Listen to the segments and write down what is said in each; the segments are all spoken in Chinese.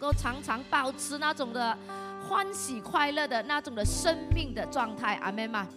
够常常保持那种的欢喜快乐的那种的生命的状态，阿门吗？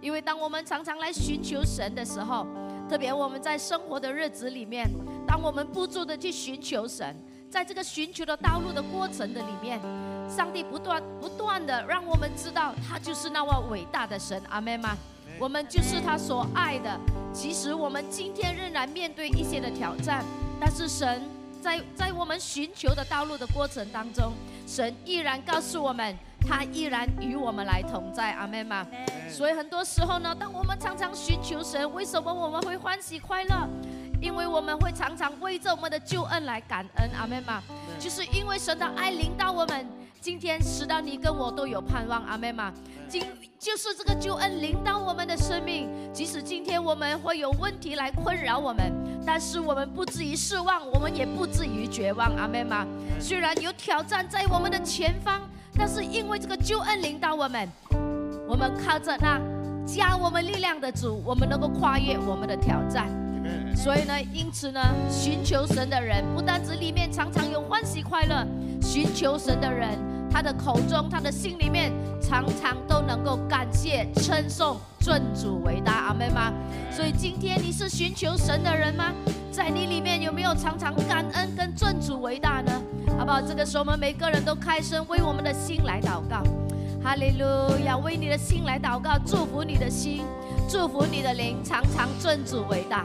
因为当我们常常来寻求神的时候，特别我们在生活的日子里面，当我们不住的去寻求神，在这个寻求的道路的过程的里面，上帝不断不断的让我们知道，他就是那位伟大的神，阿门吗？我们就是他所爱的。其实我们今天仍然面对一些的挑战，但是神在在我们寻求的道路的过程当中，神依然告诉我们。他依然与我们来同在，阿门吗？所以很多时候呢，当我们常常寻求神，为什么我们会欢喜快乐？因为我们会常常为着我们的救恩来感恩，阿门吗？就是因为神的爱临到我们，今天使到你跟我都有盼望，阿门吗？今就是这个救恩临到我们的生命，即使今天我们会有问题来困扰我们，但是我们不至于失望，我们也不至于绝望，阿妹吗？虽然有挑战在我们的前方。但是因为这个救恩领导我们，我们靠着那加我们力量的主，我们能够跨越我们的挑战。所以呢，因此呢，寻求神的人不单只里面常常有欢喜快乐，寻求神的人，他的口中、他的心里面常常都能够感谢、称颂、尊主伟大。阿妹吗？所以今天你是寻求神的人吗？在你里面有没有常常感恩跟尊主伟大呢？好不好？这个时候我们每个人都开声为我们的心来祷告，哈利路亚！为你的心来祷告，祝福你的心，祝福你的灵，常常尊主伟大，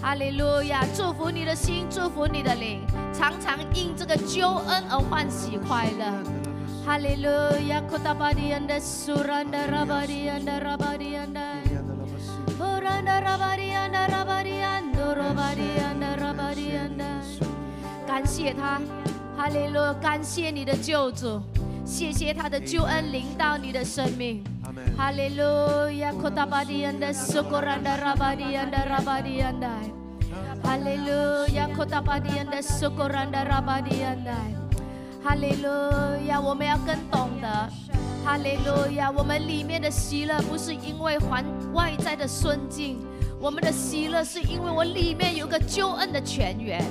哈利路亚！祝福你的心，祝福你的灵，常常因这个救恩而欢喜快乐，哈利路亚！库达巴迪安的苏兰的拉巴迪安的拉巴迪安的，乌兰的拉巴迪安的拉巴迪安的拉巴迪安的拉巴迪安的，感谢他。哈利路！感谢你的救主，谢谢他的救恩临到你的生命。哈利路亚！库达巴迪安的苏格兰的拉巴迪安的拉巴迪安的。哈利路亚！库达巴迪安的苏格兰的拉巴迪安的。哈利路亚！我们要更懂得，哈利路亚！我们里面的喜乐不是因为环外在的顺境。我们的喜乐是因为我里面有个救恩的泉源。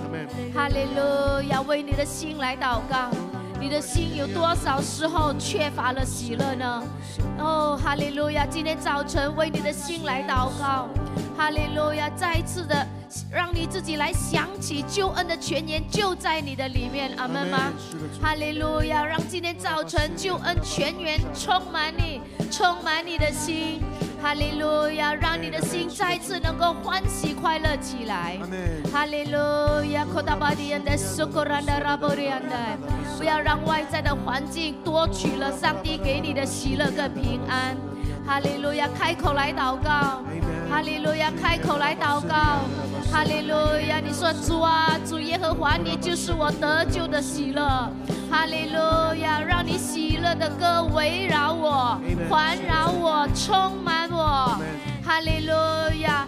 哈利路亚！为你的心来祷告，你的心有多少时候缺乏了喜乐呢？哦，哈利路亚！今天早晨为你的心来祷告，哈利路亚！再一次的让你自己来想起救恩的泉源就在你的里面，阿门吗？哈利路亚！让今天早晨救恩泉源充满你，充满你的心。哈利路亚，让你的心再次能够欢喜快乐起来。哈利路亚，不要让外在的环境夺取了上帝给你的喜乐跟平安。哈利路亚，开口来祷告。哈利路亚，开口来祷告。哈利路亚，你说主啊，主耶和华，你就是我得救的喜乐。哈利路亚，让你喜乐的歌围绕我，环绕我，充满我。哈利路亚，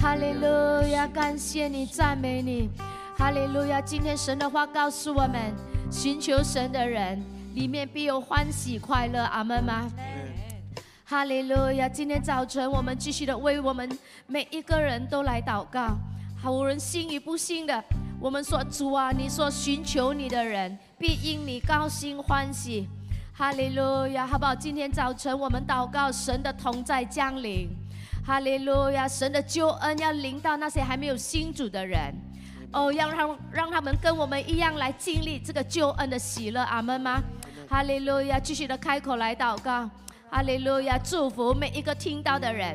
哈利路亚，感谢你，赞美你，哈利路亚。今天神的话告诉我们，寻求神的人里面必有欢喜快乐，阿门吗？哈利路亚。今天早晨我们继续的为我们每一个人都来祷告，好，无论信与不信的。我们说主啊，你说寻求你的人必因你高兴欢喜，哈利路亚，好不好？今天早晨我们祷告，神的同在降临，哈利路亚，神的救恩要临到那些还没有信主的人，哦，要让让他们跟我们一样来经历这个救恩的喜乐，阿门吗？哈利路亚，继续的开口来祷告，哈利路亚，祝福每一个听到的人。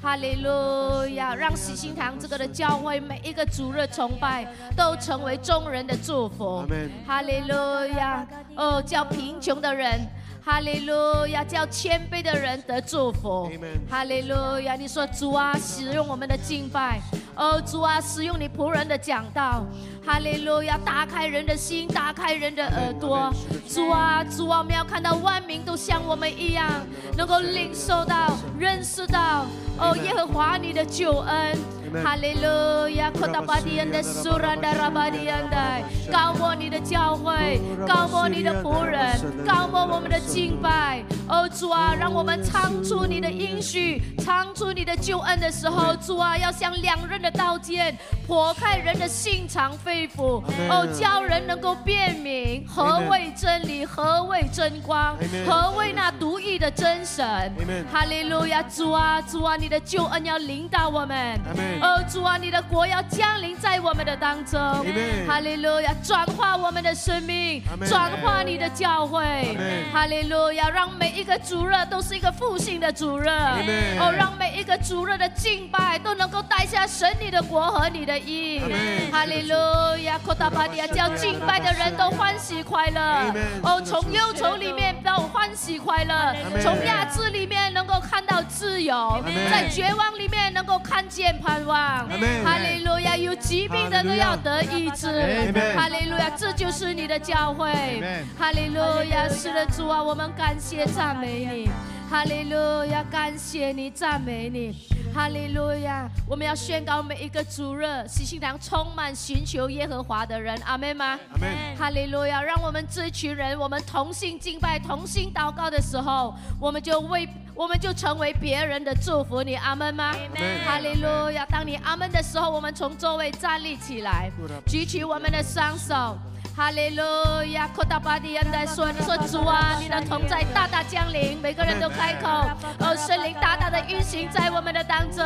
哈利路亚！让喜心堂这个的教会每一个主日崇拜都成为众人的祝福。哈利路亚！哦，叫贫穷的人，哈利路亚！叫谦卑的人得祝福。哈利路亚！你说主啊，使用我们的敬拜，哦，主啊，使用你仆人的讲道，哈利路亚，打开人的心，打开人的耳朵。主啊，主啊，我们要看到万民都像我们一样，能够领受到、认识到，哦，耶和华你的救恩。哈利路亚，扩大巴迪恩的苏兰达拉巴迪恩的，高摩你的教会，高摩你的仆人，高摩我们的敬拜。哦，主啊，让我们唱出你的应许，唱出你的救恩的时候，主啊，要像两刃的刀剑，破开人的心肠肺腑，哦，叫人能够辨明何谓真理，何谓真光，何谓那独一的真神。哈利路亚，主啊，主啊，你的救恩要领导我们。哦，主啊，你的国要降临在我们的当中。哈利路亚，转化我们的生命，转化你的教会。哈利路亚，让每一个主日都是一个复兴的主日。哦，让每一个主日的敬拜都能够带下神你的国和你的意。哈利路亚，扩大巴迪亚，叫敬拜的人都欢喜快乐。哦，从忧愁里面到欢喜快乐，从压制里面能够看到自由，在绝望里面能够看见盼望。哈利路亚！有疾病的都要得医治。哈利路亚！这就是你的教会。哈利路亚！是的，主啊，我们感谢赞美你。哈利路亚！感谢你，赞美你。哈利路亚！我们要宣告每一个主日，喜信堂充满寻求耶和华的人。阿门吗？阿门。哈利路亚！让我们这群人，我们同心敬拜、同心祷告的时候，我们就为。我们就成为别人的祝福，你阿门吗？哈利路亚！当你阿门的时候，我们从座位站立起来，举起我们的双手，哈利路亚！扩大巴蒂恩在说：“你说主啊，你的同在大大降临，每个人都开口，哦，圣灵大大的运行在我们的当中，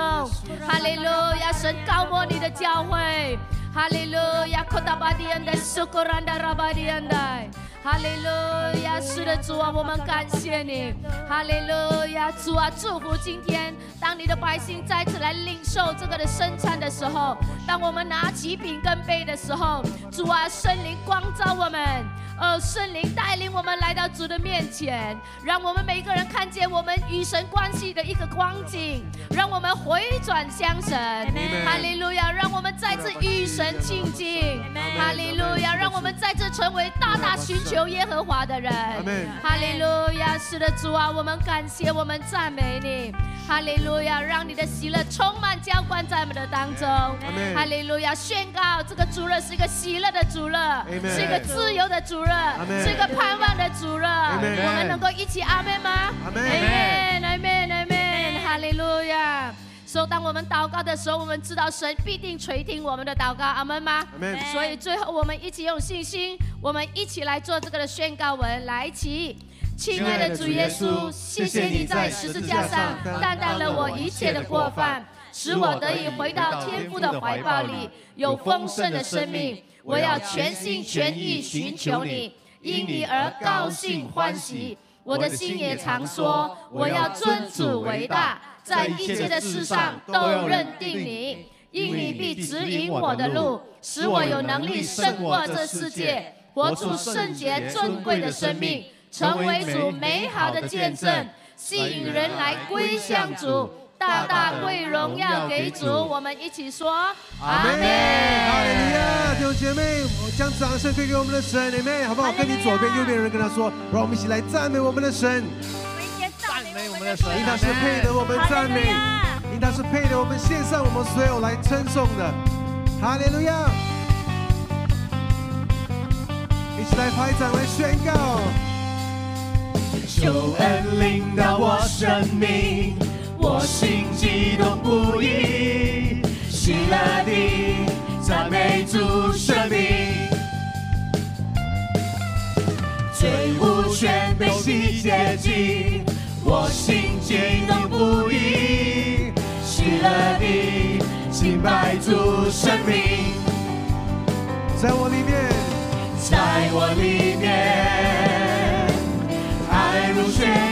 哈利路亚！神高摩你的教会，哈利路亚！扩大巴迪恩的苏格兰的拉巴迪恩的。”哈利路亚，是的，主啊，我们感谢你。哈利路亚，主啊，祝福今天，当你的百姓再次来领受这个的生产的时候，当我们拿起饼跟杯的时候，主啊，圣灵光照我们。呃，圣灵带领我们来到主的面前，让我们每一个人看见我们与神关系的一个光景，让我们回转向神。哈利路亚！让我们再次与神亲近。哈利路亚！让我们再次成为大大寻求耶和华的人。哈利路亚！是的，主啊，我们感谢，我们赞美你。哈利路亚！让你的喜乐充满浇灌在我们的当中。哈利路亚！宣告这个主日是一个喜乐的主日，是一个自由的主日。是一个盼望的主人，我们能够一起阿门吗？阿门，阿门，阿门，哈利路亚。所以当我们祷告的时候，我们知道神必定垂听我们的祷告，阿门吗？阿门。所以最后我们一起用信心，我们一起来做这个的宣告文，来起。亲爱的主耶稣，谢谢你在十字架上担当了我一切的过犯，使我得以回到天父的怀抱里，有丰盛的生命。我要全心全意寻求你，因你而高兴欢喜。我的心也常说，我要尊主为大，在一切的事上都认定你，因你必指引我的路，使我有能力胜过这世界，活出圣洁尊贵的生命，成为主美好的见证，吸引人来归向主。大大贵荣耀给主，我们一起说阿门。哈利路亚，弟兄姐妹，将掌声推给我们的神，姐妹，好不好？跟你左边、右边的人跟他说，让我们一起来赞美我们的神。赞美我们的神，应当是配得我们赞美，应当是配得我们献上我们所有来称颂的。哈利路亚，一起来拍掌来宣告，求恩领导我生命。我心激动不已，喜乐地赞美主生命，罪恶全被洗洁净。我心激动不已，喜乐地敬拜主生命，在我里面，在我里面，爱如泉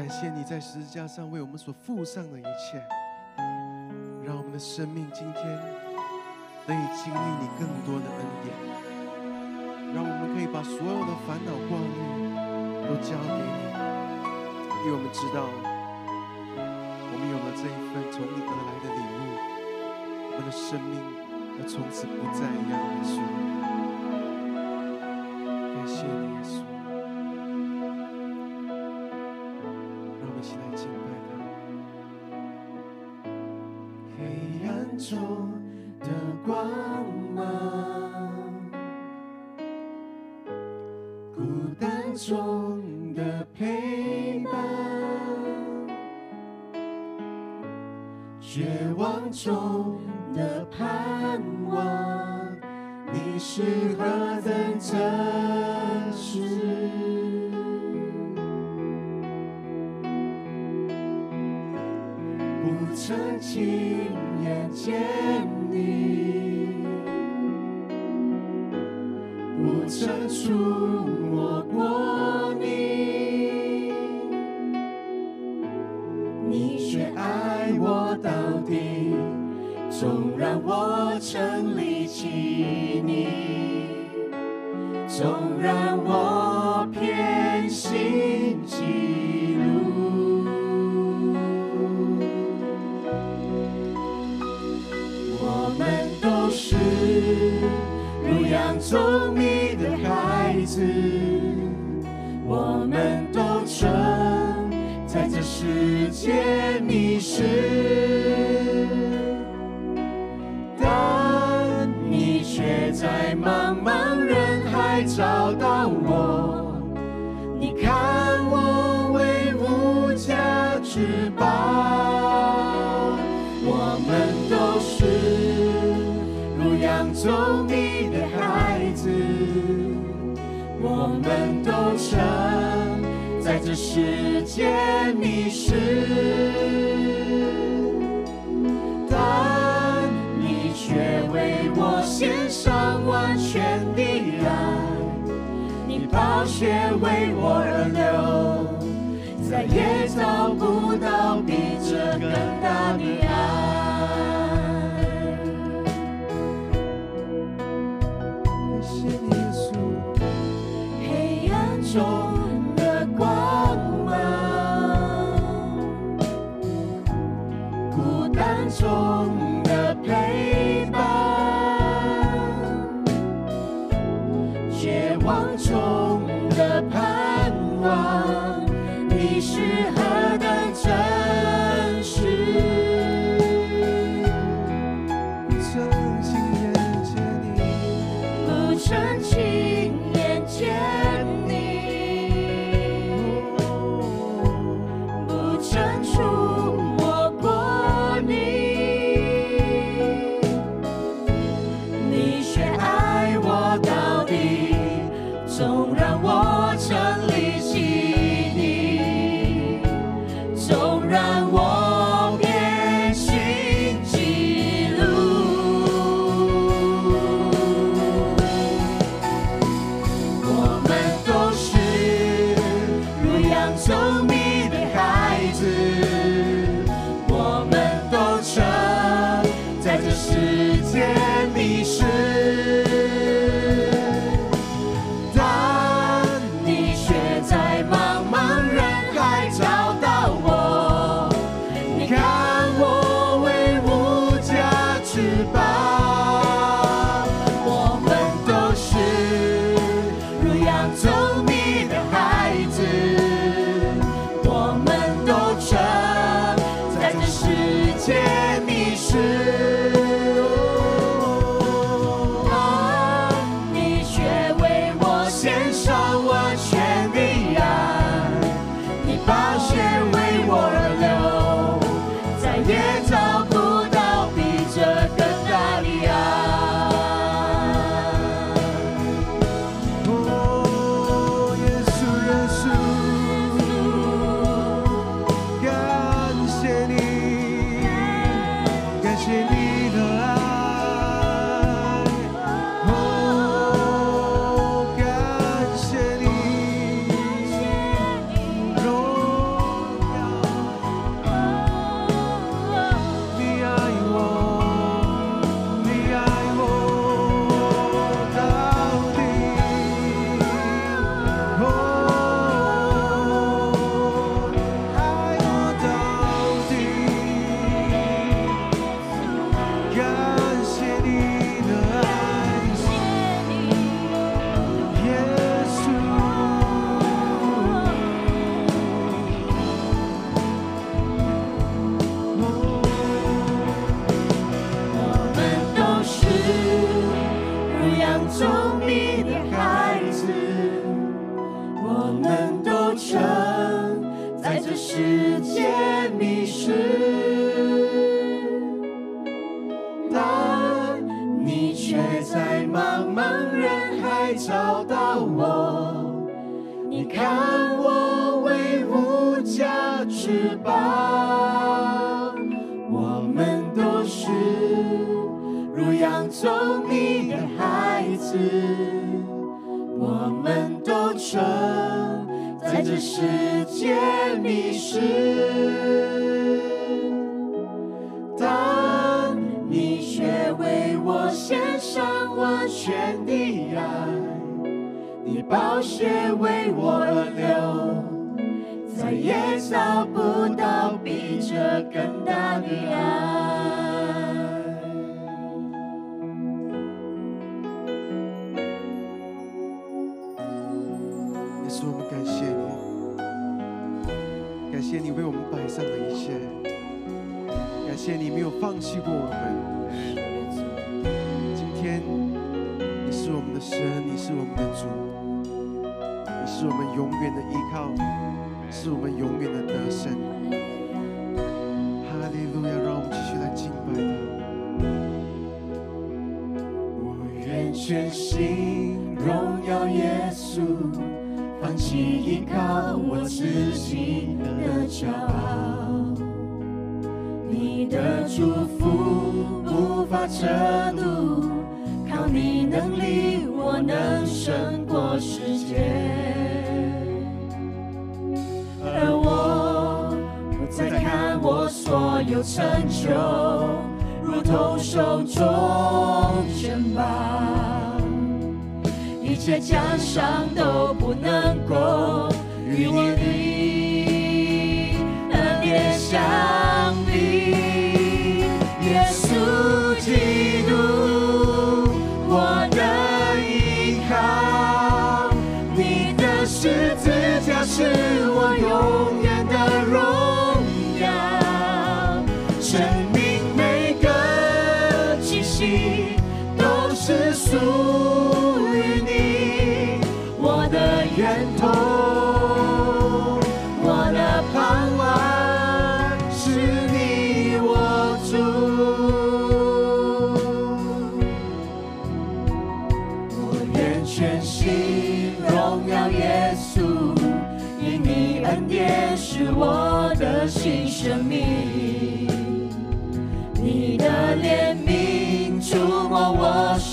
感谢你在十字架上为我们所付上的一切，让我们的生命今天得以经历你更多的恩典，让我们可以把所有的烦恼挂虑都交给你，因为我们知道我们有了这一份从你而来的礼物，我们的生命要从此不再一样的输。感谢你，耶稣。中的光芒孤单中的陪伴绝望中的盼望你是何等真实不曾轻眼见你，不曾触摸过你，你却爱我到底，纵然我曾离弃你，纵然我。聪明的孩子，我们都曾在这世界迷失，但你却在茫茫人海找到我。你看我为无价之宝，我们都是如遥走。我们都曾在这世界迷失，但你却为我献上完全的爱，你把血为我而流，再也找不。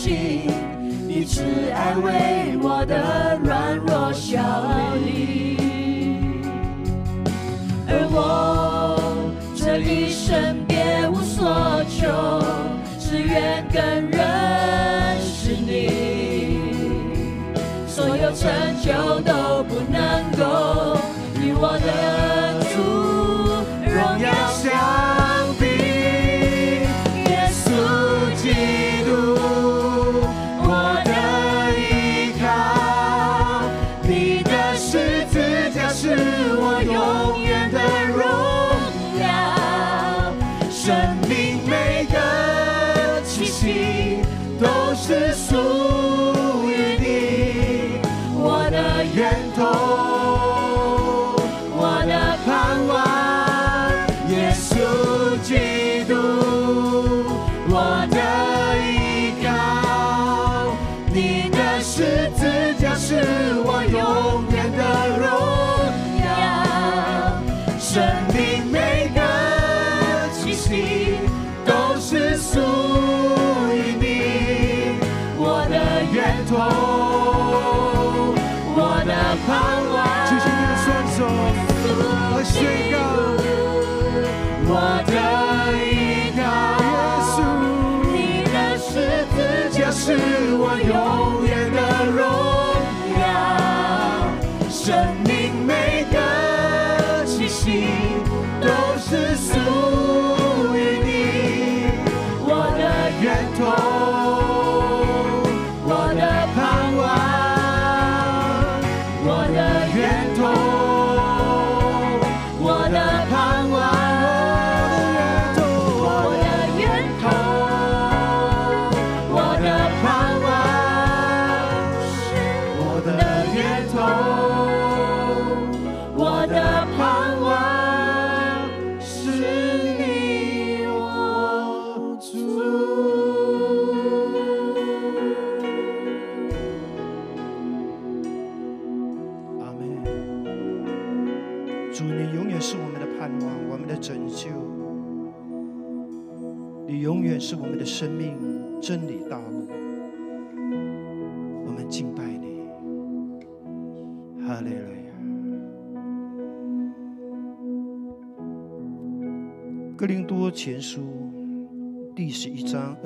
一直安慰我的软弱小心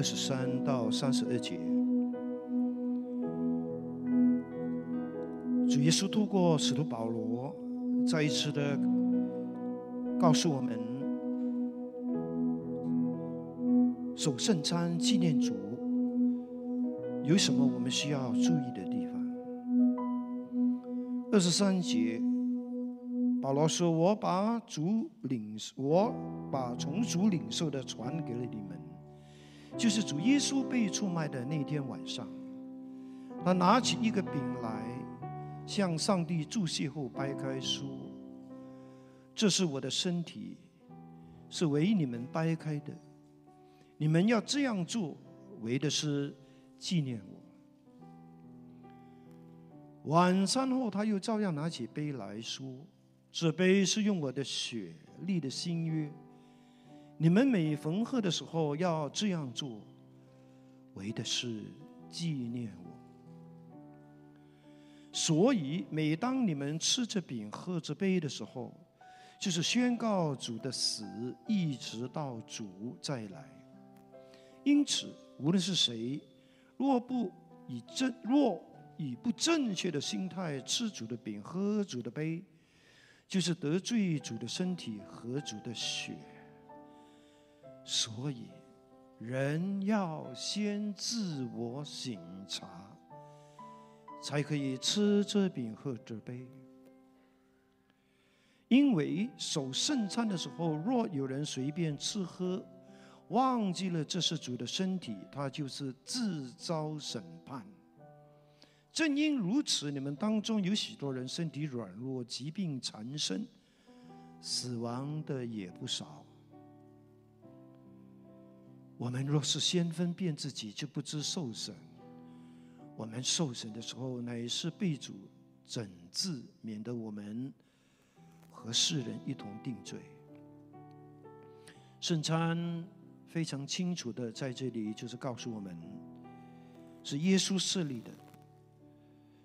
二十三到三十二节，主耶稣透过使徒保罗，再一次的告诉我们，守圣餐纪念主有什么我们需要注意的地方。二十三节。保罗说：“我把主领，我把从主领受的传给了你们，就是主耶稣被出卖的那天晚上，他拿起一个饼来，向上帝祝谢后掰开说：‘这是我的身体，是为你们掰开的。你们要这样做，为的是纪念我。’晚餐后，他又照样拿起杯来说。”这杯是用我的血立的新约，你们每逢喝的时候要这样做，为的是纪念我。所以每当你们吃着饼、喝着杯的时候，就是宣告主的死，一直到主再来。因此，无论是谁，若不以正若以不正确的心态吃主的饼、喝主的杯，就是得罪主的身体和主的血，所以人要先自我省察，才可以吃这饼喝这杯。因为守圣餐的时候，若有人随便吃喝，忘记了这是主的身体，他就是自招审判。正因如此，你们当中有许多人身体软弱，疾病缠身，死亡的也不少。我们若是先分辨自己，就不知受审。我们受审的时候，乃是被主诊治，免得我们和世人一同定罪。圣餐非常清楚的在这里，就是告诉我们，是耶稣设立的。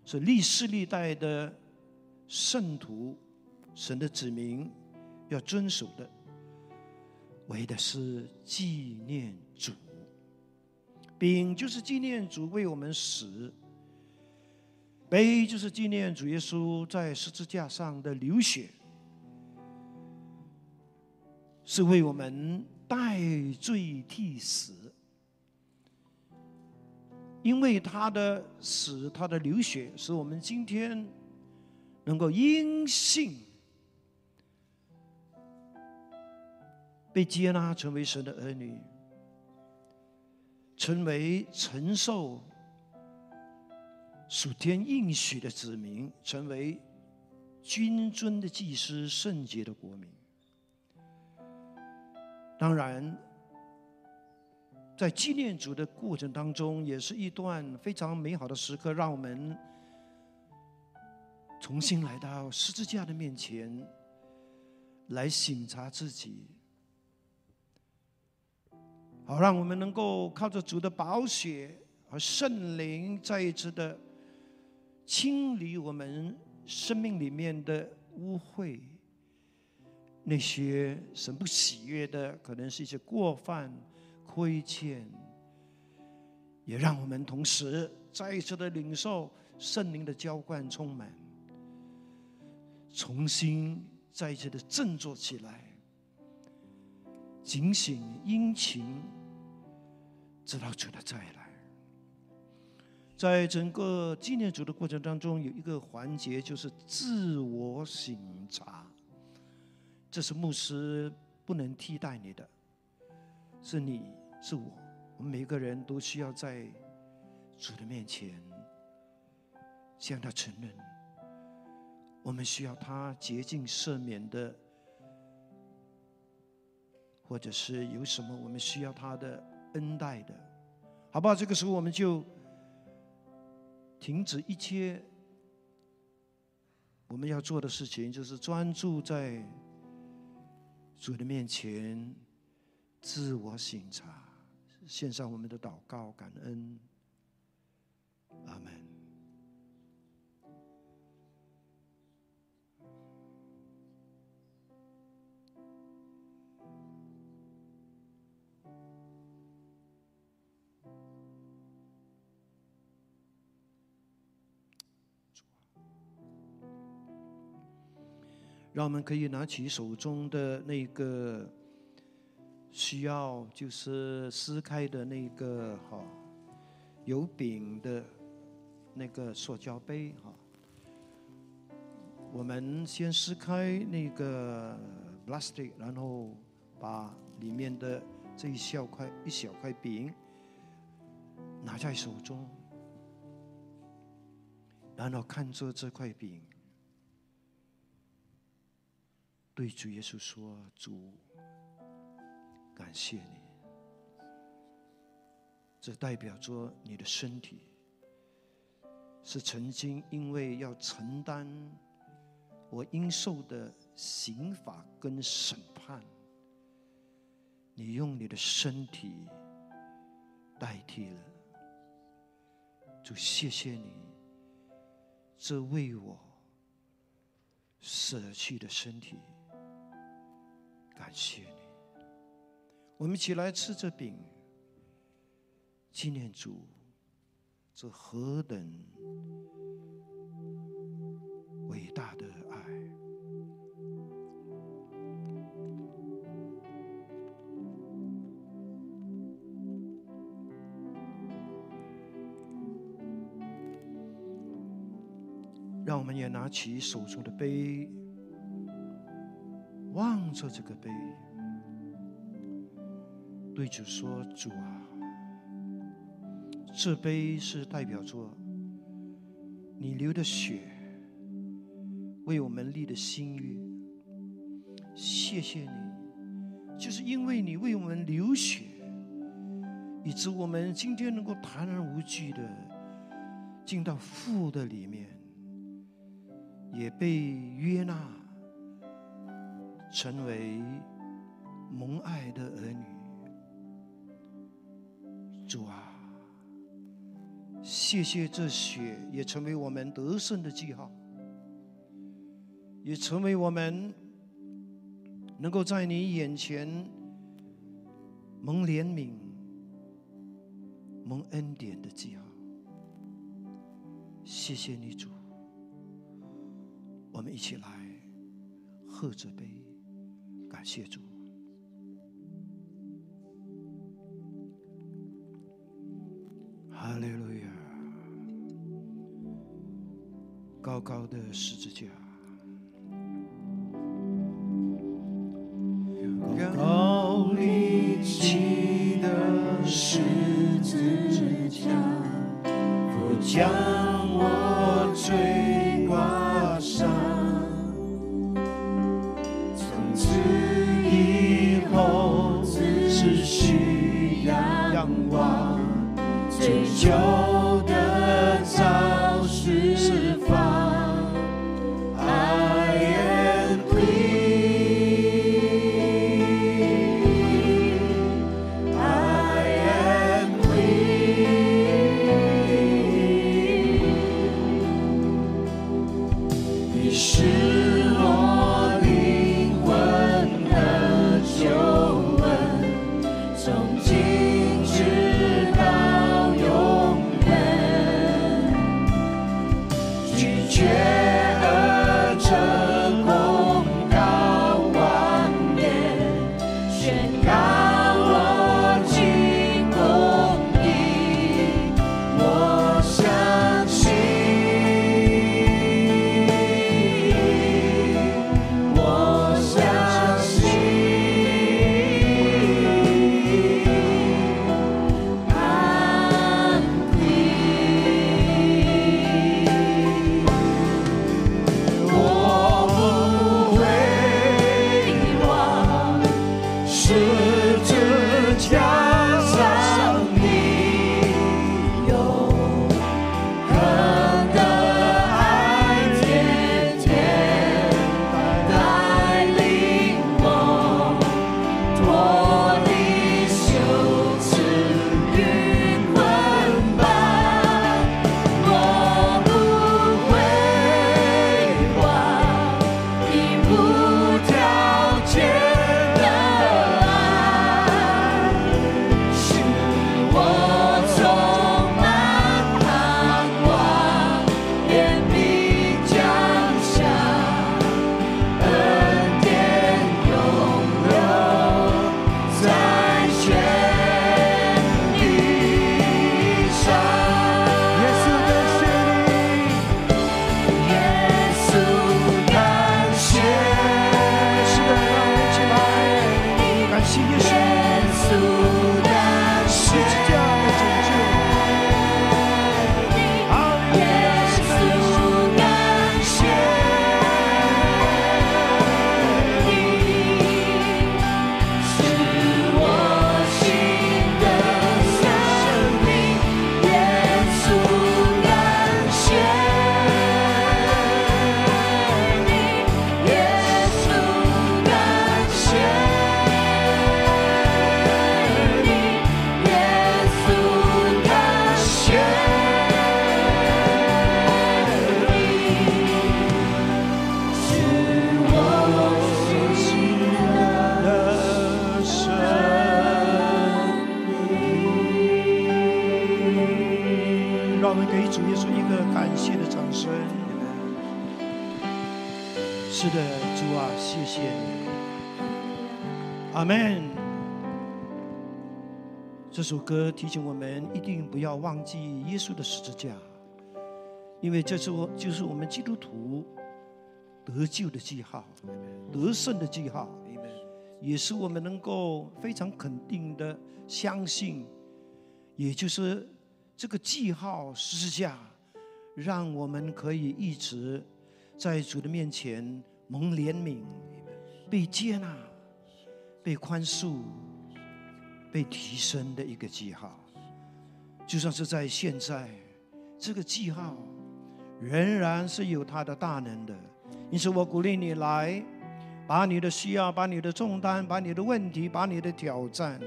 是历世历代的圣徒、神的子民要遵守的，为的是纪念主。饼就是纪念主为我们死，杯就是纪念主耶稣在十字架上的流血，是为我们代罪替死。因为他的死，他的流血，使我们今天能够因信被接纳，成为神的儿女，成为承受属天应许的子民，成为君尊的祭司、圣洁的国民。当然。在纪念主的过程当中，也是一段非常美好的时刻，让我们重新来到十字架的面前，来省察自己，好让我们能够靠着主的宝血和圣灵，再一次的清理我们生命里面的污秽，那些神不喜悦的，可能是一些过犯。亏欠，也让我们同时再一次的领受圣灵的浇灌，充满，重新再一次的振作起来，警醒殷勤，直到主的再来。在整个纪念主的过程当中，有一个环节就是自我省察，这是牧师不能替代你的，是你。是我，我们每个人都需要在主的面前向他承认，我们需要他洁净赦免的，或者是有什么我们需要他的恩待的，好不好？这个时候我们就停止一切我们要做的事情，就是专注在主的面前自我省察。献上我们的祷告，感恩。阿门。让我们可以拿起手中的那个需要就是撕开的那个哈有饼的那个塑胶杯哈。我们先撕开那个 plastic，然后把里面的这一小块一小块饼拿在手中，然后看着这块饼。对主耶稣说：“主，感谢你。这代表着你的身体是曾经因为要承担我应受的刑罚跟审判，你用你的身体代替了。主，谢谢你，这为我舍弃的身体。”感谢你，我们一起来吃这饼，纪念主，这何等伟大的爱！让我们也拿起手中的杯。做这个杯，对主说：“主啊，这杯是代表着你流的血，为我们立的心约。谢谢你，就是因为你为我们流血，以致我们今天能够坦然无惧的进到父的里面，也被约纳。”成为蒙爱的儿女，主啊，谢谢这血也成为我们得胜的记号，也成为我们能够在你眼前蒙怜悯、蒙恩典的记号。谢谢你，主，我们一起来喝这杯。感谢主，哈利路亚！高高的十字架，首歌提醒我们，一定不要忘记耶稣的十字架，因为这是我就是我们基督徒得救的记号，得胜的记号，也是我们能够非常肯定的相信，也就是这个记号十字架，让我们可以一直。在主的面前蒙怜悯、被接纳、被宽恕、被提升的一个记号，就算是在现在，这个记号仍然是有它的大能的。因此，我鼓励你来，把你的需要、把你的重担、把你的问题、把你的挑战，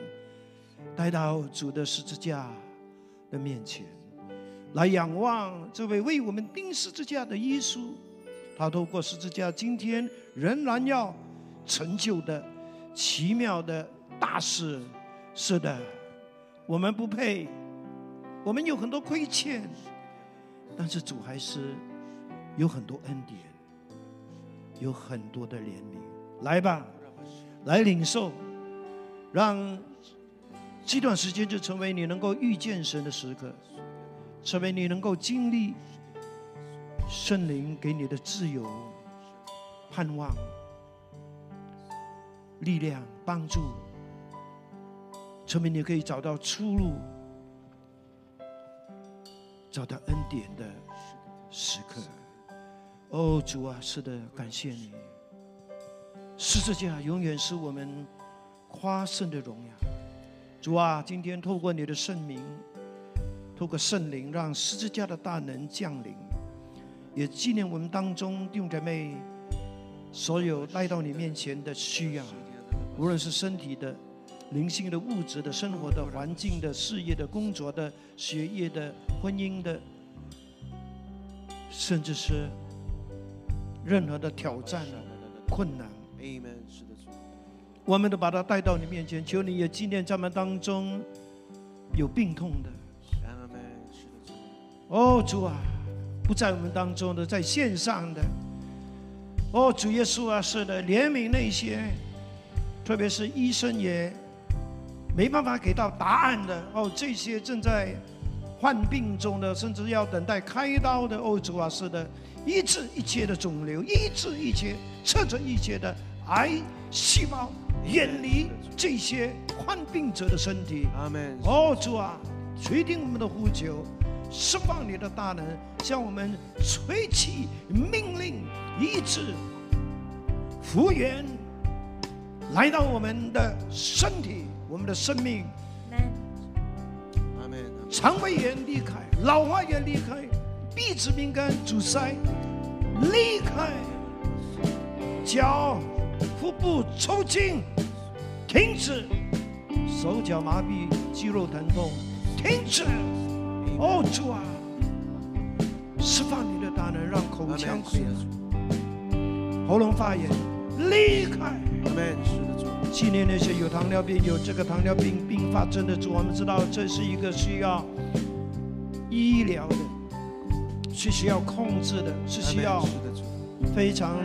带到主的十字架的面前，来仰望这位为我们钉十字架的耶稣。他透过十字架，今天仍然要成就的奇妙的大事。是的，我们不配，我们有很多亏欠，但是主还是有很多恩典，有很多的怜悯。来吧，来领受，让这段时间就成为你能够遇见神的时刻，成为你能够经历。圣灵给你的自由、盼望、力量、帮助，成为你可以找到出路、找到恩典的时刻。哦，主啊，是的，感谢你。十字架永远是我们夸胜的荣耀。主啊，今天透过你的圣名，透过圣灵，让十字架的大能降临。也纪念我们当中弟兄姐妹所有带到你面前的需要，无论是身体的、灵性的、物质的、生活的、环境的、事业的、工作的、学业的、婚姻的，甚至是任何的挑战、困难。我们都把它带到你面前，求你也纪念咱们当中有病痛的。哦，主啊！不在我们当中的，在线上的，哦，主耶稣啊，是的，怜悯那些，特别是医生也没办法给到答案的，哦，这些正在患病中的，甚至要等待开刀的，哦，主啊，是的，医治一切的肿瘤，医治一切，彻着一切的癌细胞，远离这些患病者的身体。阿门。哦，主啊，垂听我们的呼求。释放你的大能，向我们吹气命令，医治复原，来到我们的身体，我们的生命。阿门。肠胃炎离开，老化炎离开，鼻子敏感阻塞离开，脚、腹部抽筋停止，手脚麻痹、肌肉疼痛停止。哦，主啊，释放你的大能，让口腔溃疡、喉咙发炎离开。纪念那些有糖尿病、有这个糖尿病并发症的主，我们知道这是一个需要医疗的，是需要控制的，是需要非常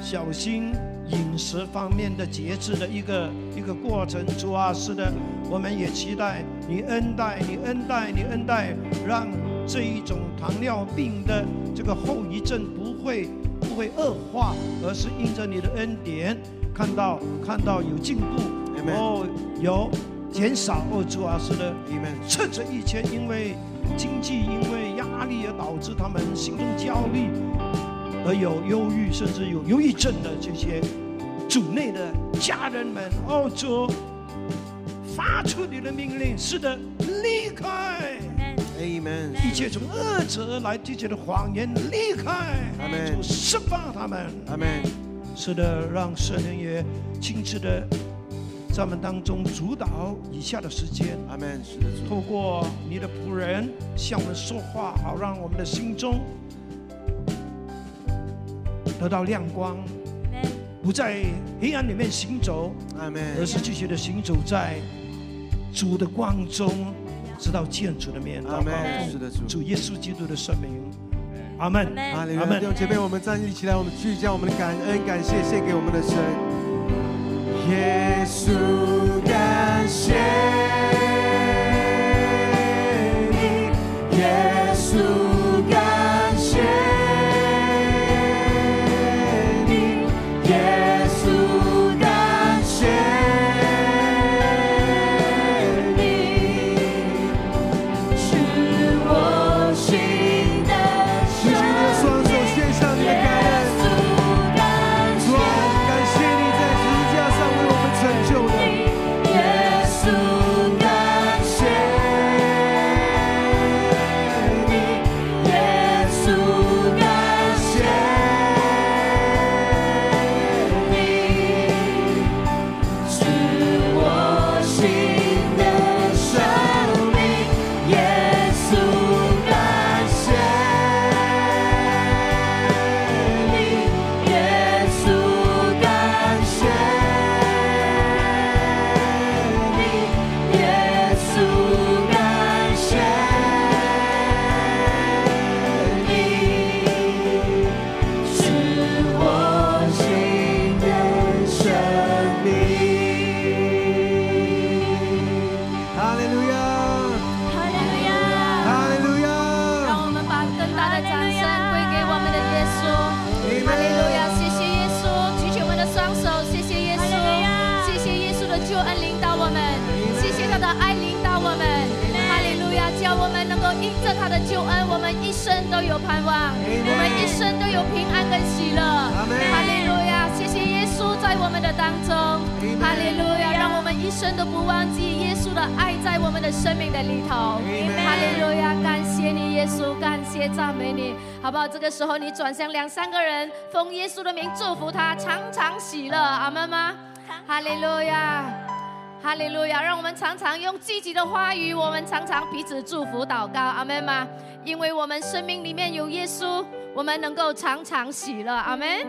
小心。饮食方面的节制的一个一个过程，主啊，是的，我们也期待你恩待，你恩待，你恩待，让这一种糖尿病的这个后遗症不会不会恶化，而是因着你的恩典，看到看到有进步，哦，有减少，哦，主啊，是的，趁着以前因为经济因为压力而导致他们心中焦虑。而有忧郁，甚至有忧郁症的这些主内的家人们，哦主，发出你的命令，是的，离开，Amen，一切从恶者来拒绝的谎言离开，Amen，释放他们，Amen，是的，让圣灵也亲自的在我们当中主导以下的时间，Amen，是的，透过你的仆人向我们说话，好让我们的心中。得到亮光，不在黑暗里面行走，而是继续的行走在主的光中，直到见主的面。阿门。是的，主。主耶稣基督的圣名，阿门。阿门。阿门！弟兄姐妹，我们站立起来，我们聚焦我们的感恩、感谢献给我们的神。耶稣，感谢你，耶稣，像两三个人，奉耶稣的名祝福他，常常喜乐，阿门吗？哈利路亚！哈利路亚！让我们常常用积极的话语，我们常常彼此祝福祷告，阿门吗？因为我们生命里面有耶稣，我们能够常常喜乐，阿门。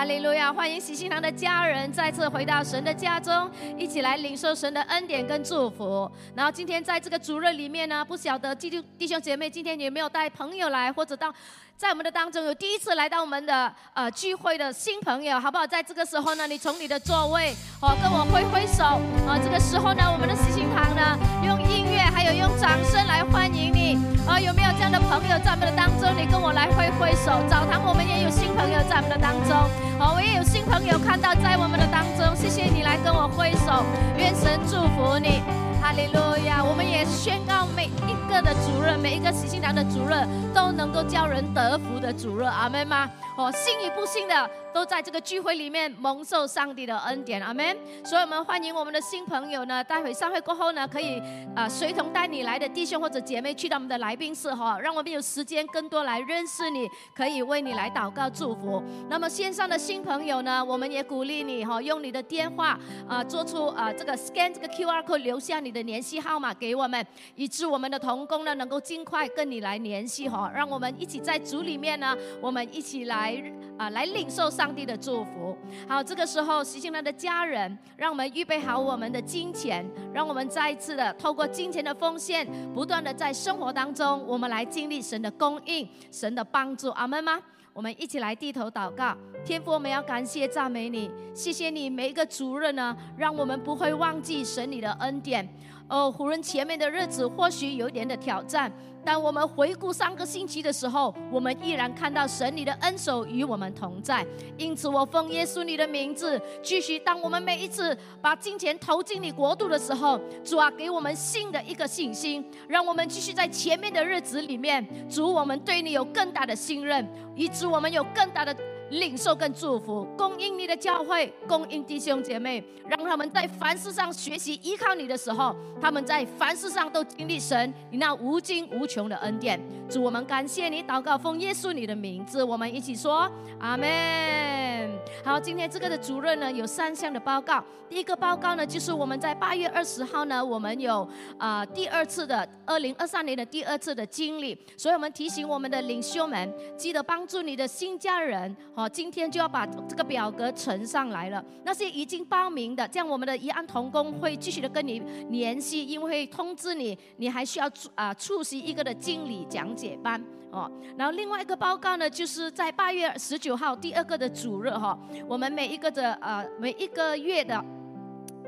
哈利路亚！欢迎喜信堂的家人再次回到神的家中，一起来领受神的恩典跟祝福。然后今天在这个主日里面呢，不晓得弟兄弟兄姐妹今天有没有带朋友来，或者到在我们的当中有第一次来到我们的呃聚会的新朋友，好不好？在这个时候呢，你从你的座位哦跟我挥挥手啊、这个时候呢，我们的喜信堂呢用音乐还有用掌声来欢迎你啊、有没有这样的朋友在我们的当中？你跟我来挥挥手。澡堂我们也有新朋友在我们的当中，好、我也有新朋友看到在我们的当中，谢谢你来跟我挥手，愿神祝福你。哈利路亚！我们也宣告每一个的主任，每一个喜信堂的主任都能够叫人得福的主任，阿门吗？哦，信与不信的都在这个聚会里面蒙受上帝的恩典，阿门。所以我们欢迎我们的新朋友呢，待会散会过后呢，可以啊、随同带你来的弟兄或者姐妹去到我们的来来宾室哈、让我们有时间更多来认识你，可以为你来祷告祝福。那么线上的新朋友呢，我们也鼓励你哈、用你的电话啊、做出啊、这个 scan 这个 QR code，留下你的联系号码给我们，以致我们的同工呢能够尽快跟你来联系哈、让我们一起在组里面呢，我们一起来啊、来领受上帝的祝福。好，这个时候，喜信堂的家人，让我们预备好我们的金钱，让我们再一次的透过金钱的奉献，不断的在生活当中，中我们来经历神的供应、神的帮助。阿门吗？我们一起来低头祷告，天父，我们要感谢赞美你，谢谢你每一个主任呢，让我们不会忘记神你的恩典。哦，湖人前面的日子或许有一点的挑战，当我们回顾上个星期的时候，我们依然看到神你的恩手与我们同在。因此，我奉耶稣你的名字，继续当我们每一次把金钱投进你国度的时候，主啊，给我们新的一个信心，让我们继续在前面的日子里面，主，我们对你有更大的信任，以致我们有更大的。领受跟祝福，供应你的教会，供应弟兄姐妹，让他们在凡事上学习依靠你的时候，他们在凡事上都经历神你那无尽无穷的恩典。主，我们感谢你，祷告奉耶稣你的名字，我们一起说阿门。好，今天这个的主任呢有三项的报告。第一个报告呢，就是我们在八月二十号呢，我们有啊第二次的二零二三年的第二次的经历，所以我们提醒我们的领袖们，记得帮助你的新家人。哦，今天就要把这个表格呈上来了。那些已经报名的，这样我们的宜安童工会继续的跟你联系，因为通知你，你还需要啊出席一个的经理讲解班。哦，然后另外一个报告呢，就是在八月十九号第二个的主日哈，我们每一个的呃每一个月的。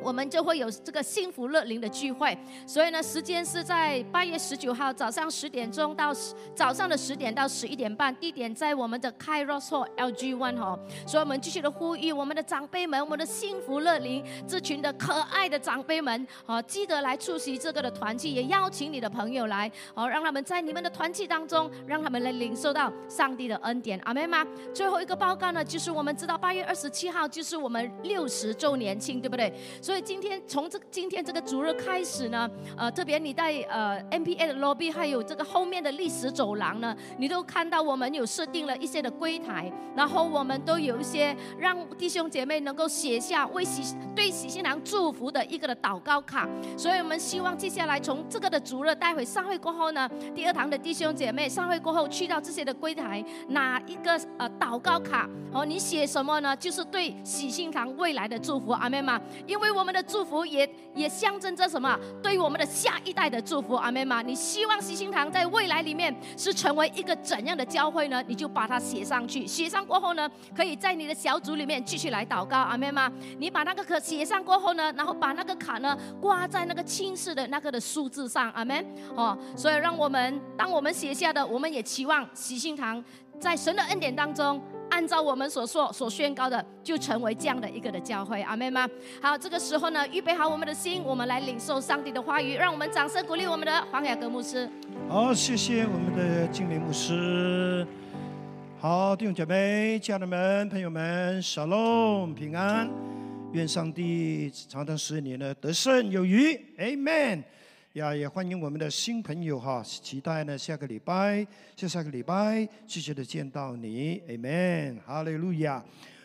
我们就会有这个幸福乐龄的聚会，所以呢，时间是在八月十九号早上十点钟到早上的十点到十一点半，地点在我们的 Kairos Hall LG One 哈。所以我们继续的呼吁我们的长辈们，我们的幸福乐龄这群的可爱的长辈们，哦，记得来出席这个的团契，也邀请你的朋友来，哦，让他们在你们的团契当中，让他们来领受到上帝的恩典，阿妹吗？最后一个报告呢，就是我们知道八月二十七号就是我们六十周年庆，对不对？所所以今天从这今天这个主日开始呢，呃，特别你在呃 MPA 的 lobby 还有这个后面的历史走廊呢，你都看到我们有设定了一些的柜台，然后我们都有一些让弟兄姐妹能够写下为喜对喜新郎祝福的一个的祷告卡。所以我们希望接下来从这个的主日待会上会过后呢，第二堂的弟兄姐妹上会过后去到这些的柜台拿一个呃祷告卡，哦，你写什么呢？就是对喜新堂未来的祝福，阿妹吗？因为我。我们的祝福也也象征着什么？对于我们的下一代的祝福，阿妹吗？你希望西心堂在未来里面是成为一个怎样的教会呢？你就把它写上去，写上过后呢，可以在你的小组里面继续来祷告，阿妹吗？你把那个卡写上过后呢，然后把那个卡呢挂在那个青色的那个的数字上，阿门。哦，所以让我们当我们写下的，我们也期望喜心堂在神的恩典当中。按照我们所说、所宣告的，就成为这样的一个的教会，阿妹吗？好，这个时候呢，预备好我们的心，我们来领受上帝的话语。让我们掌声鼓励我们的黄雅各牧师。好，谢谢我们的敬礼牧师。好，弟兄姐妹、家人们、朋友们，小龙平安，愿上帝长长十年的得胜有余，Amen。呀，也欢迎我们的新朋友哈，期待呢下个礼拜，下下个礼拜继续的见到你，Amen，哈利路亚。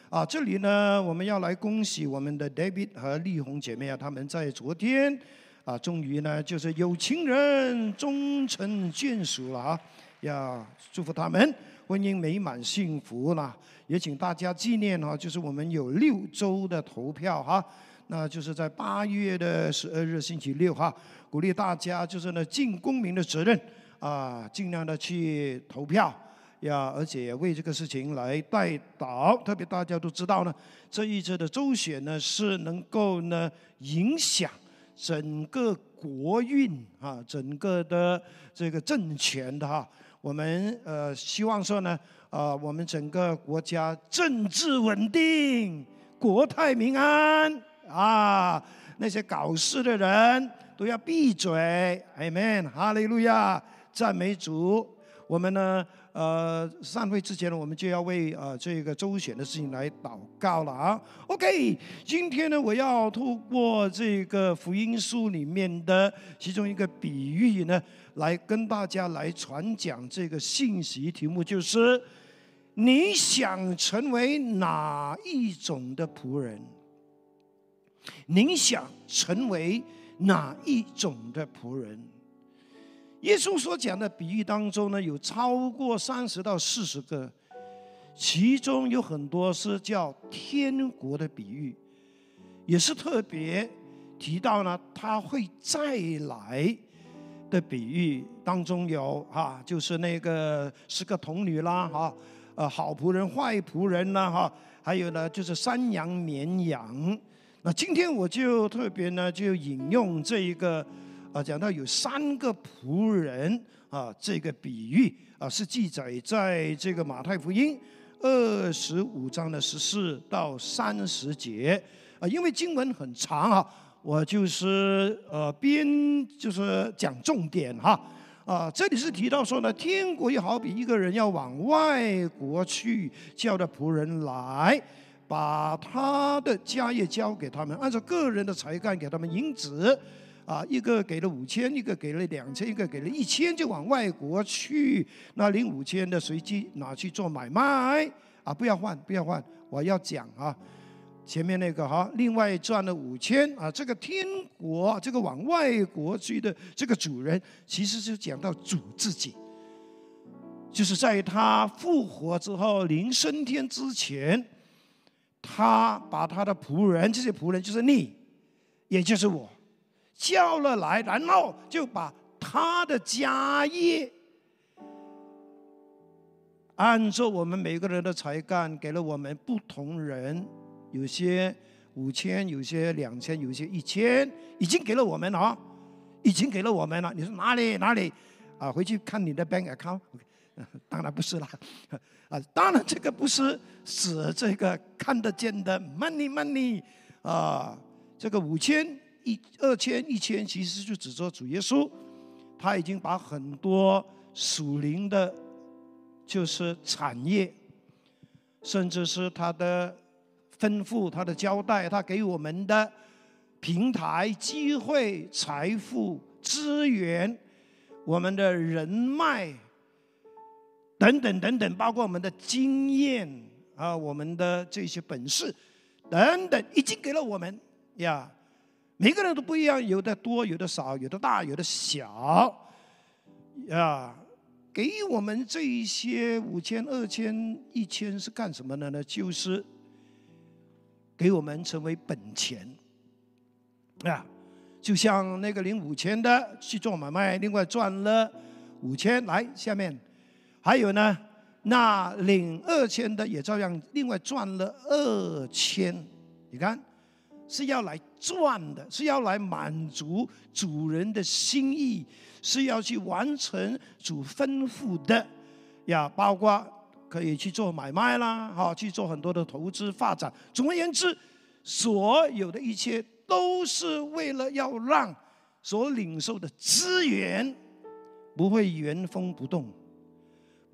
啊，这里呢我们要来恭喜我们的 David 和丽红姐妹啊，他们在昨天啊，终于呢就是有情人终成眷属了啊，要祝福他们婚姻美满幸福啦。也请大家纪念哈，就是我们有六周的投票哈，那就是在八月的十二日星期六哈。鼓励大家就是呢尽公民的责任啊，尽量的去投票呀，而且为这个事情来代祷。特别大家都知道呢，这一次的周选呢是能够呢影响整个国运啊，整个的这个政权的哈。我们呃希望说呢，啊我们整个国家政治稳定，国泰民安啊，那些搞事的人。都要闭嘴，Amen，哈利路亚，赞美主。我们呢，呃，散会之前呢，我们就要为呃这个周选的事情来祷告了啊。OK，今天呢，我要透过这个福音书里面的其中一个比喻呢，来跟大家来传讲这个信息题目，就是你想成为哪一种的仆人？您想成为？哪一种的仆人？耶稣所讲的比喻当中呢，有超过三十到四十个，其中有很多是叫天国的比喻，也是特别提到呢，他会再来的比喻当中有哈，就是那个是个童女啦哈，呃，好仆人、坏仆人啦哈，还有呢就是山羊、绵羊。那今天我就特别呢，就引用这一个，啊，讲到有三个仆人啊，这个比喻啊，是记载在这个马太福音二十五章的十四到三十节啊，因为经文很长啊，我就是呃边就是讲重点哈啊，这里是提到说呢，天国又好比一个人要往外国去，叫的仆人来。把他的家业交给他们，按照个人的才干给他们银子，啊，一个给了五千，一个给了两千，一个给了一千，就往外国去。那领五千的随机拿去做买卖，啊，不要换，不要换，我要讲啊，前面那个哈，另外赚了五千啊，这个天国，这个往外国去的这个主人，其实是讲到主自己，就是在他复活之后，临升天之前，他把他的仆人，这些仆人就是你，也就是我，叫了来，然后就把他的家业。按照我们每个人的才干，给了我们不同人，有些五千，有些两千，有些一千，已经给了我们了啊，已经给了我们了。你说哪里哪里？啊，回去看你的 bank account。当然不是啦，啊，当然这个不是指这个看得见的 money money 啊，这个五千一二千一千，其实就指着主耶稣，他已经把很多属灵的。就是产业，甚至是他的吩咐、他的交代、他给我们的平台、机会、财富、资源、我们的人脉等等等等，包括我们的经验啊、我们的这些本事等等，已经给了我们呀。每个人都不一样，有的多，有的少，有的大，有的小，呀。给我们这一些五千、二千、一千是干什么的呢？就是给我们成为本钱啊！就像那个领五千的去做买卖，另外赚了五千。来，下面还有呢，那领二千的也照样另外赚了二千。你看，是要来赚的，是要来满足主人的心意。是要去完成主吩咐的呀，包括可以去做买卖啦，哈，去做很多的投资发展。总而言之，所有的一切都是为了要让所领受的资源不会原封不动，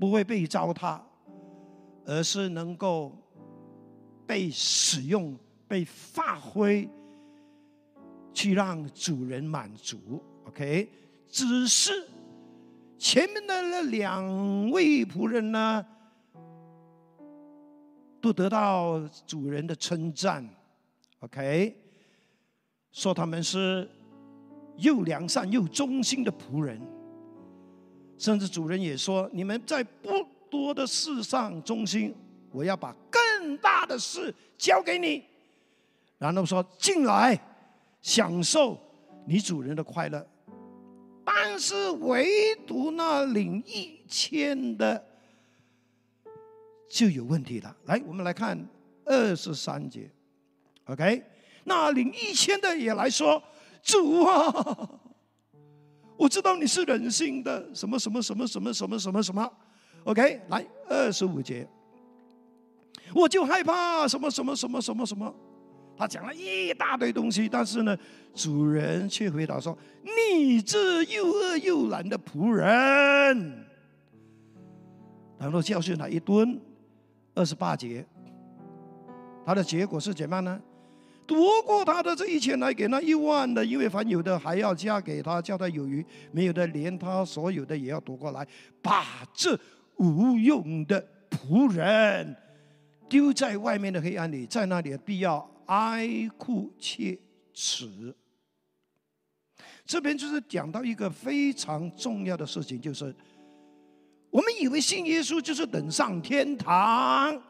不会被糟蹋，而是能够被使用、被发挥，去让主人满足。OK。只是前面的那两位仆人呢，都得到主人的称赞，OK，说他们是又良善又忠心的仆人，甚至主人也说：你们在不多的事上忠心，我要把更大的事交给你。然后说进来享受你主人的快乐。但是唯独那领一千的就有问题了。来，我们来看二十三节，OK？那领一千的也来说：“主啊，我知道你是人性的，什么什么什么什么什么什么什么，OK？来二十五节，我就害怕什么什么什么什么什么。”他讲了一大堆东西，但是呢，主人却回答说：“你这又饿又懒的仆人。”然后教训他一顿，二十八节。他的结果是怎么样呢？夺过他的这一千来给那一万的，因为凡有的还要加给他，叫他有余；没有的，连他所有的也要夺过来，把这无用的仆人丢在外面的黑暗里，在那里必要。哀哭切齿，这边就是讲到一个非常重要的事情，就是我们以为信耶稣就是等上天堂，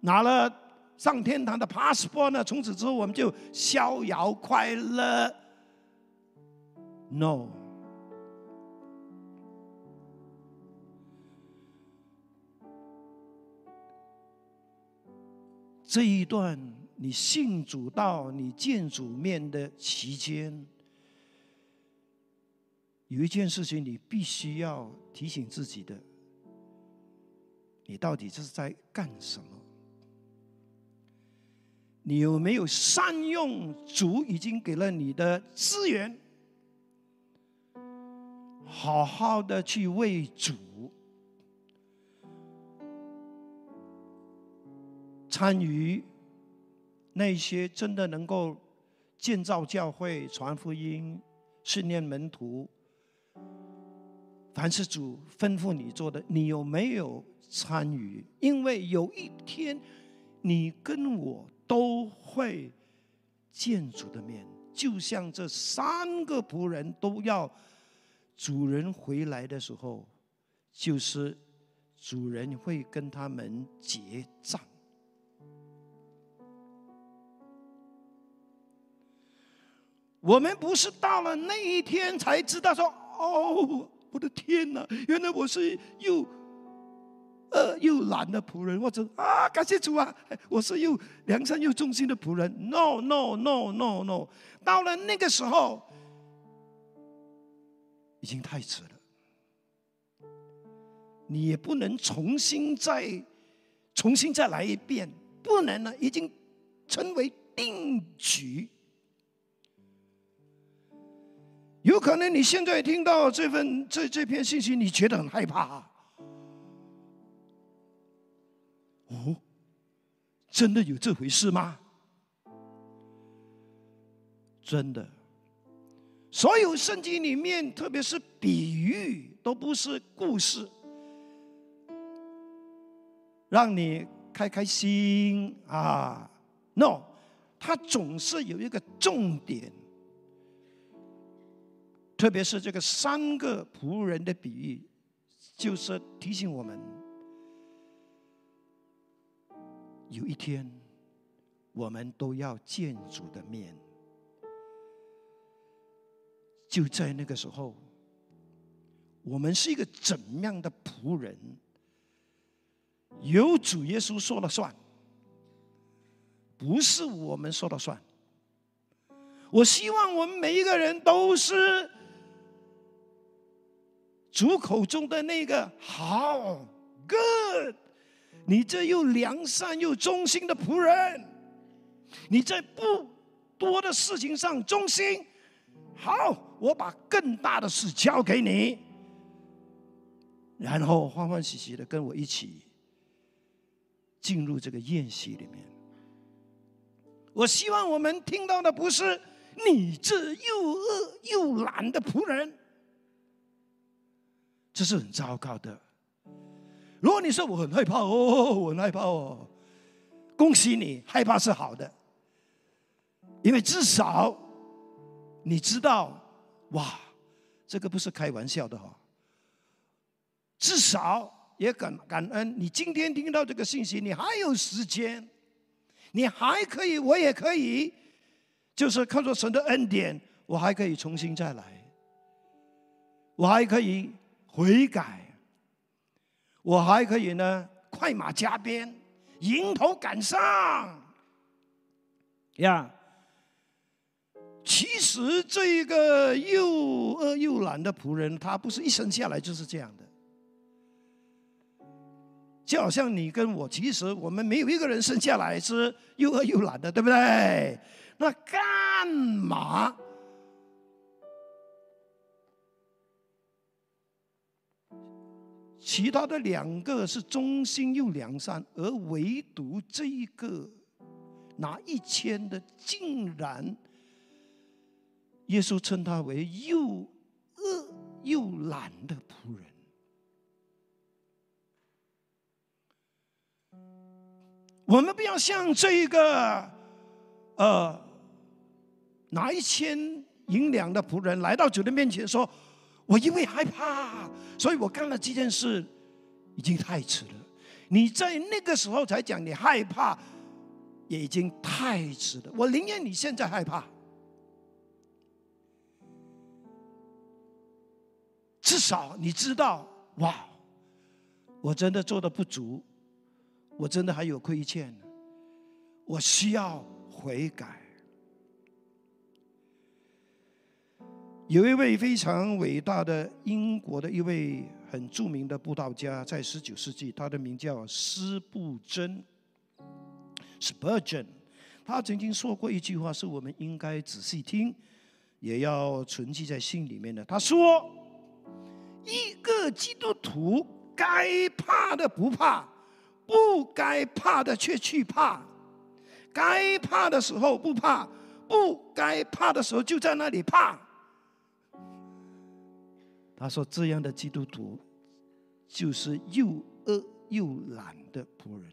拿了上天堂的 passport 呢，从此之后我们就逍遥快乐。No，这一段。你信主到你见主面的期间，有一件事情你必须要提醒自己的：你到底这是在干什么？你有没有善用主已经给了你的资源，好好的去为主参与？那些真的能够建造教会、传福音、训练门徒，凡是主吩咐你做的，你有没有参与？因为有一天，你跟我都会见主的面，就像这三个仆人都要主人回来的时候，就是主人会跟他们结账。我们不是到了那一天才知道说，哦，我的天哪，原来我是又恶又懒的仆人，或者啊，感谢主啊，我是又良善又忠心的仆人。No No No No No，到了那个时候，已经太迟了，你也不能重新再重新再来一遍，不能了，已经成为定局。有可能你现在听到这份这这篇信息，你觉得很害怕。哦，真的有这回事吗？真的，所有圣经里面，特别是比喻，都不是故事，让你开开心啊。No，它总是有一个重点。特别是这个三个仆人的比喻，就是提醒我们，有一天我们都要见主的面。就在那个时候，我们是一个怎样的仆人，由主耶稣说了算，不是我们说了算。我希望我们每一个人都是。主口中的那个好，good，你这又良善又忠心的仆人，你在不多的事情上忠心，好，我把更大的事交给你，然后欢欢喜喜的跟我一起进入这个宴席里面。我希望我们听到的不是你这又饿又懒的仆人。这是很糟糕的。如果你说我很害怕哦，我很害怕哦，恭喜你，害怕是好的，因为至少你知道，哇，这个不是开玩笑的哈。至少也感感恩，你今天听到这个信息，你还有时间，你还可以，我也可以，就是看作神的恩典，我还可以重新再来，我还可以。悔改，我还可以呢，快马加鞭，迎头赶上。呀，其实这一个又饿又懒的仆人，他不是一生下来就是这样的。就好像你跟我，其实我们没有一个人生下来是又饿又懒的，对不对？那干嘛？其他的两个是忠心又良善，而唯独这一个拿一千的，竟然耶稣称他为又恶又懒的仆人。我们不要像这一个呃拿一千银两的仆人来到主的面前说。我因为害怕，所以我干了这件事，已经太迟了。你在那个时候才讲你害怕，也已经太迟了。我宁愿你现在害怕，至少你知道，哇，我真的做的不足，我真的还有亏欠，我需要悔改。有一位非常伟大的英国的一位很著名的布道家，在十九世纪，他的名叫斯布真 （Spurgeon）。他曾经说过一句话，是我们应该仔细听，也要存记在心里面的。他说：“一个基督徒该怕的不怕，不该怕的却去怕；该怕的时候不怕，不该怕的时候就在那里怕。”他说：“这样的基督徒，就是又饿又懒的仆人。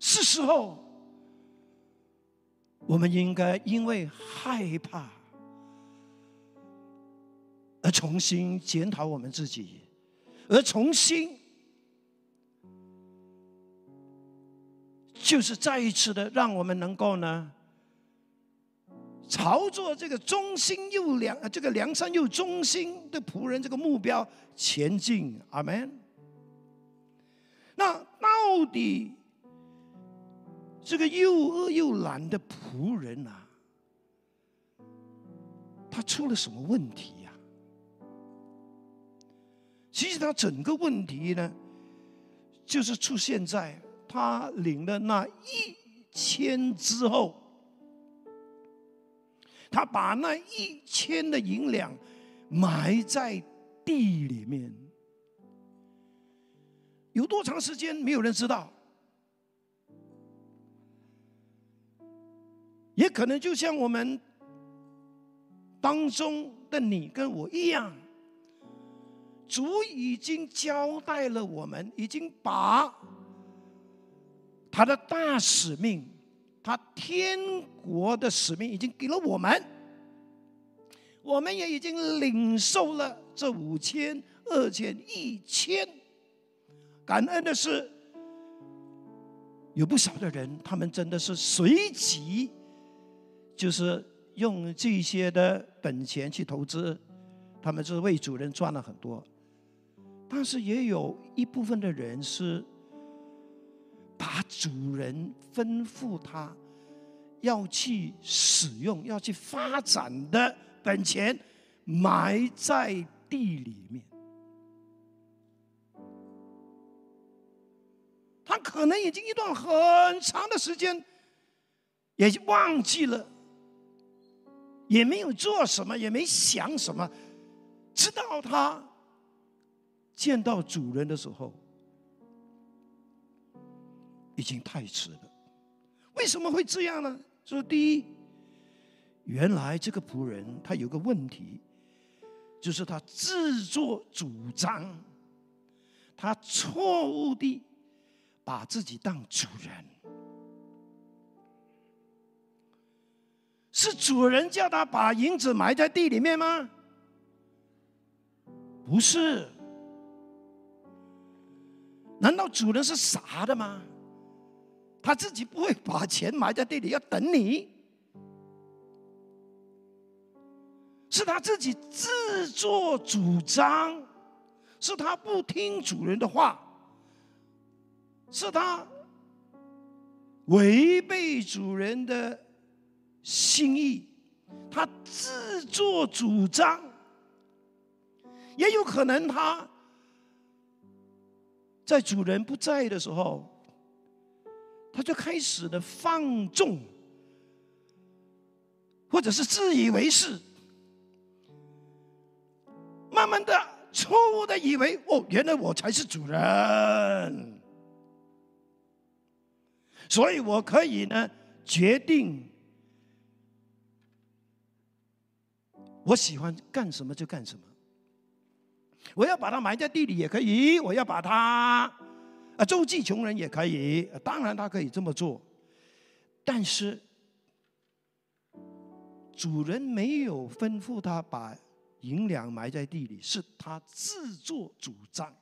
是时候，我们应该因为害怕而重新检讨我们自己，而重新就是再一次的让我们能够呢。”朝着这个忠心又良这个良善又忠心的仆人这个目标前进，阿门。那到底这个又饿又懒的仆人啊，他出了什么问题呀？其实他整个问题呢，就是出现在他领了那一千之后。他把那一千的银两埋在地里面，有多长时间没有人知道？也可能就像我们当中的你跟我一样，主已经交代了我们，已经把他的大使命。他天国的使命已经给了我们，我们也已经领受了这五千、二千、一千。感恩的是，有不少的人，他们真的是随即就是用这些的本钱去投资，他们是为主人赚了很多。但是也有一部分的人是。把主人吩咐他要去使用、要去发展的本钱埋在地里面，他可能已经一段很长的时间也就忘记了，也没有做什么，也没想什么，直到他见到主人的时候。已经太迟了，为什么会这样呢？说第一，原来这个仆人他有个问题，就是他自作主张，他错误地把自己当主人，是主人叫他把银子埋在地里面吗？不是，难道主人是傻的吗？他自己不会把钱埋在地里，要等你，是他自己自作主张，是他不听主人的话，是他违背主人的心意，他自作主张，也有可能他在主人不在的时候。他就开始的放纵，或者是自以为是，慢慢的错误的以为哦，原来我才是主人，所以我可以呢决定我喜欢干什么就干什么，我要把它埋在地里也可以，我要把它。啊，周济穷人也可以，当然他可以这么做，但是主人没有吩咐他把银两埋在地里，是他自作主张。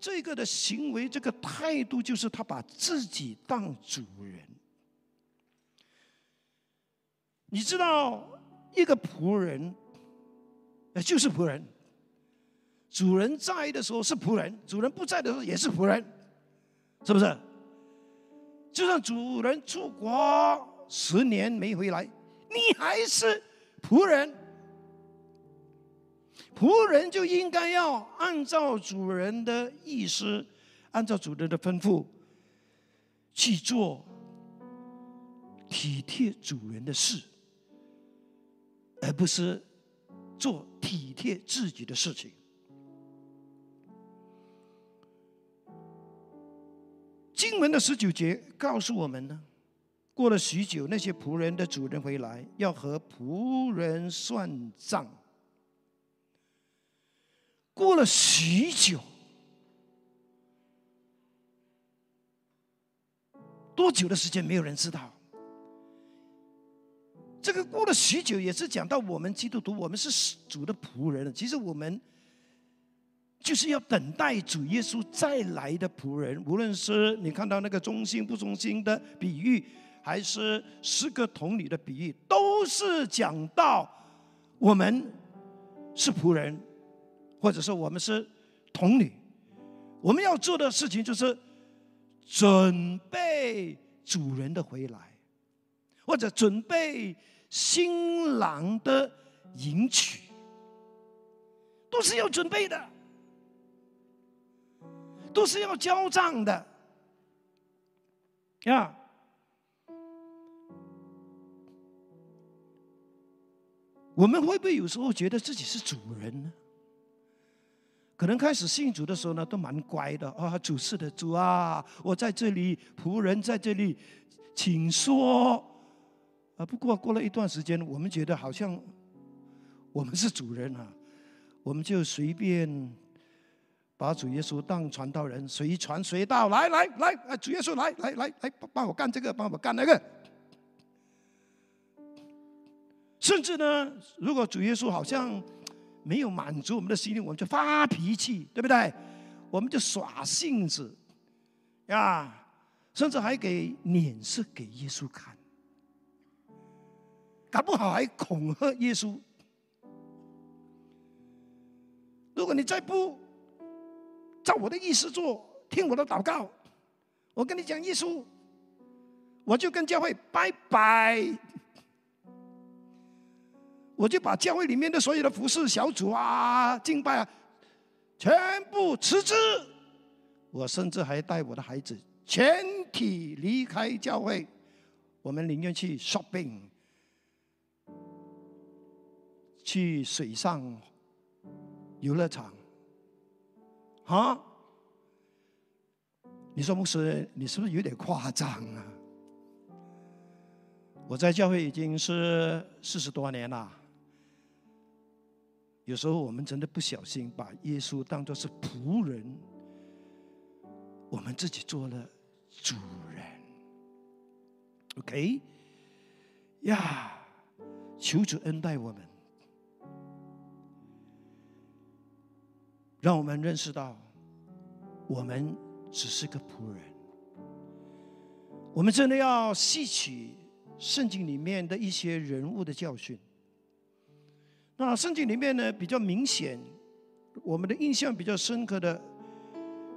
这个的行为，这个态度，就是他把自己当主人。你知道，一个仆人，就是仆人。主人在的时候是仆人，主人不在的时候也是仆人，是不是？就算主人出国十年没回来，你还是仆人。仆人就应该要按照主人的意思，按照主人的吩咐去做体贴主人的事，而不是做体贴自己的事情。经文的十九节告诉我们呢，过了许久，那些仆人的主人回来，要和仆人算账。过了许久，多久的时间没有人知道。这个过了许久，也是讲到我们基督徒，我们是主的仆人。其实我们就是要等待主耶稣再来的仆人。无论是你看到那个忠心不忠心的比喻，还是十个童女的比喻，都是讲到我们是仆人，或者说我们是童女。我们要做的事情就是准备主人的回来，或者准备。新郎的迎娶都是要准备的，都是要交账的呀。我们会不会有时候觉得自己是主人呢？可能开始信主的时候呢，都蛮乖的啊，主事的主啊，我在这里，仆人在这里，请说。啊，不过过了一段时间，我们觉得好像我们是主人啊，我们就随便把主耶稣当传道人，随传随到，来来来，啊，主耶稣来来来来，帮我干这个，帮我干那个。甚至呢，如果主耶稣好像没有满足我们的心灵，我们就发脾气，对不对？我们就耍性子，呀，甚至还给脸色给耶稣看。搞不好还恐吓耶稣。如果你再不照我的意思做，听我的祷告，我跟你讲，耶稣，我就跟教会拜拜，我就把教会里面的所有的服饰小组啊、敬拜啊，全部辞职。我甚至还带我的孩子全体离开教会，我们宁愿去 shopping。去水上游乐场，啊？你说牧师，你是不是有点夸张啊？我在教会已经是四十多年了，有时候我们真的不小心把耶稣当作是仆人，我们自己做了主人。OK，呀，求主恩待我们。让我们认识到，我们只是个仆人。我们真的要吸取圣经里面的一些人物的教训。那圣经里面呢，比较明显，我们的印象比较深刻的，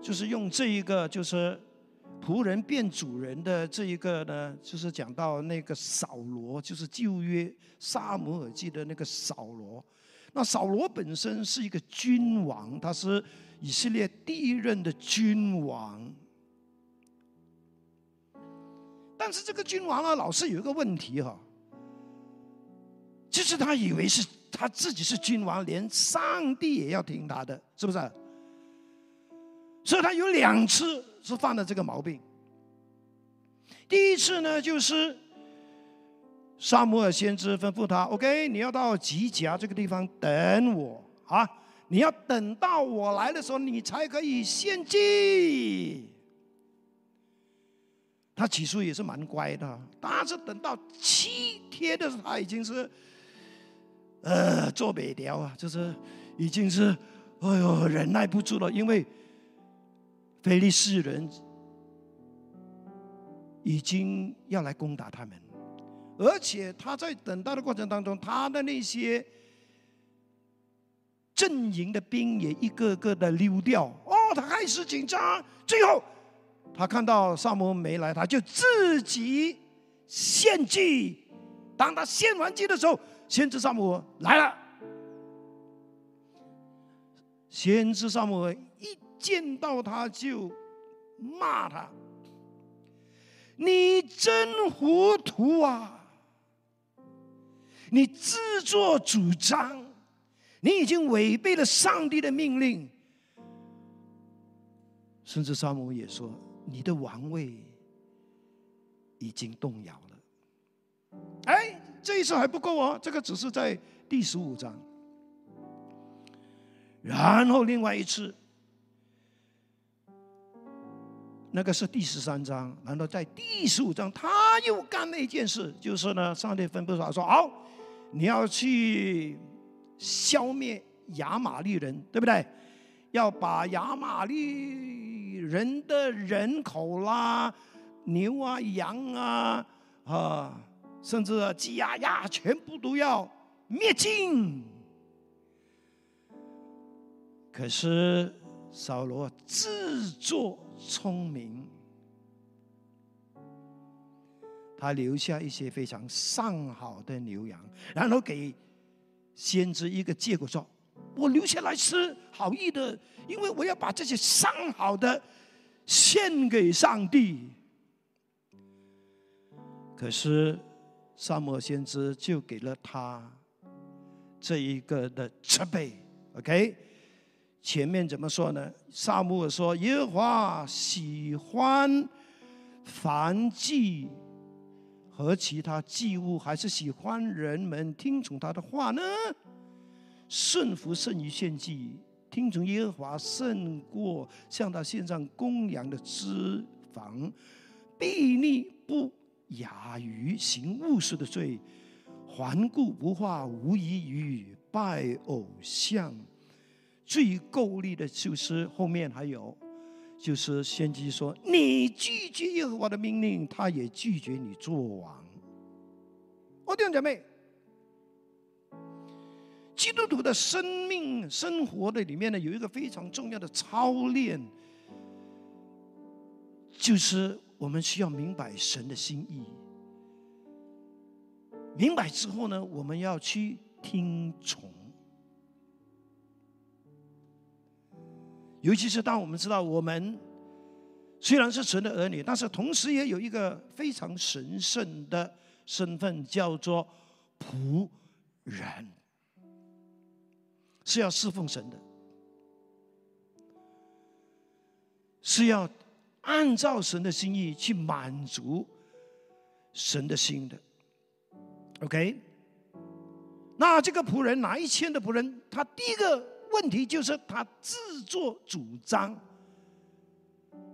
就是用这一个，就是仆人变主人的这一个呢，就是讲到那个扫罗，就是旧约撒母耳记的那个扫罗。那扫罗本身是一个君王，他是以色列第一任的君王。但是这个君王呢，老是有一个问题哈，就是他以为是他自己是君王，连上帝也要听他的，是不是？所以他有两次是犯了这个毛病。第一次呢，就是。萨摩尔先知吩咐他：“OK，你要到吉甲这个地方等我啊！你要等到我来的时候，你才可以献祭。”他起初也是蛮乖的，但是等到七天的时候，他已经是呃做北调啊，就是已经是哎呦忍耐不住了，因为菲利士人已经要来攻打他们。而且他在等待的过程当中，他的那些阵营的兵也一个个的溜掉。哦，他开始紧张。最后，他看到萨摩没来，他就自己献祭。当他献完祭的时候，先知萨摩来了。先知萨摩一见到他就骂他：“你真糊涂啊！”你自作主张，你已经违背了上帝的命令，甚至萨姆也说，你的王位已经动摇了。哎，这一次还不够哦，这个只是在第十五章。然后另外一次，那个是第十三章。然后在第十五章，他又干了一件事，就是呢，上帝吩咐他说：“好，你要去消灭亚玛利人，对不对？要把亚玛利人的人口啦、牛啊、羊啊啊，甚至鸡鸭鸭，全部都要灭尽。”可是扫罗自作聪明，他留下一些非常上好的牛羊，然后给先知一个借口说：“我留下来吃，好意的，因为我要把这些上好的献给上帝。”可是萨摩先知就给了他这一个的责备，OK。前面怎么说呢？萨母尔说：“耶和华喜欢凡祭和其他祭物，还是喜欢人们听从他的话呢？顺服胜于献祭，听从耶和华胜过向他献上公羊的脂肪。悖逆不亚于行巫术的罪，顽固不化无异于拜偶像。”最够力的就是后面还有，就是先知说：“你拒绝耶和华的命令，他也拒绝你做王。”我弟兄姐妹，基督徒的生命生活的里面呢，有一个非常重要的操练，就是我们需要明白神的心意。明白之后呢，我们要去听从。尤其是当我们知道我们虽然是神的儿女，但是同时也有一个非常神圣的身份，叫做仆人，是要侍奉神的，是要按照神的心意去满足神的心的。OK，那这个仆人哪一千的仆人，他第一个。问题就是他自作主张，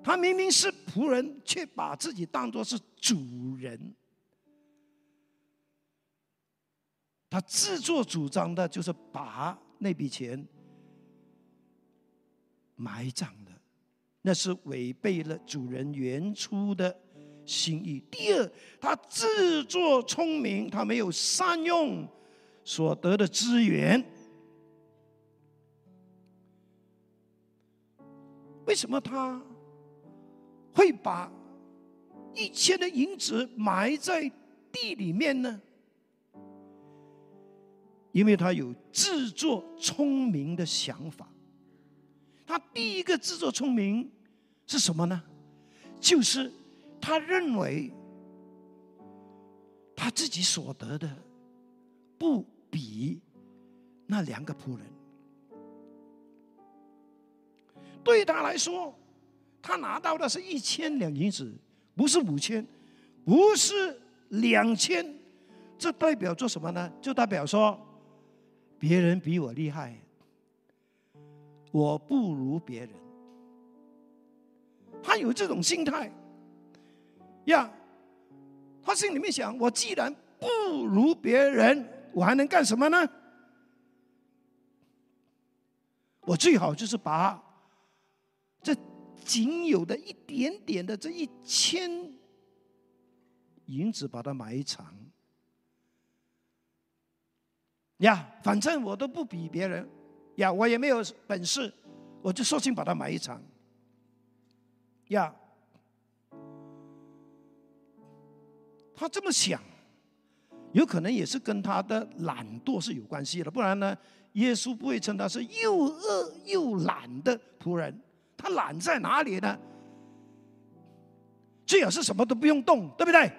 他明明是仆人，却把自己当作是主人。他自作主张的，就是把那笔钱埋葬了，那是违背了主人原初的心意。第二，他自作聪明，他没有善用所得的资源。为什么他会把一千的银子埋在地里面呢？因为他有自作聪明的想法。他第一个自作聪明是什么呢？就是他认为他自己所得的不比那两个仆人。对他来说，他拿到的是一千两银子，不是五千，不是两千。这代表做什么呢？就代表说，别人比我厉害，我不如别人。他有这种心态呀。他心里面想：我既然不如别人，我还能干什么呢？我最好就是把。这仅有的一点点的这一千银子，把它埋藏呀，反正我都不比别人呀，我也没有本事，我就索性把它埋藏呀。他这么想，有可能也是跟他的懒惰是有关系的，不然呢，耶稣不会称他是又饿又懒的仆人。他懒在哪里呢？最好是什么都不用动，对不对？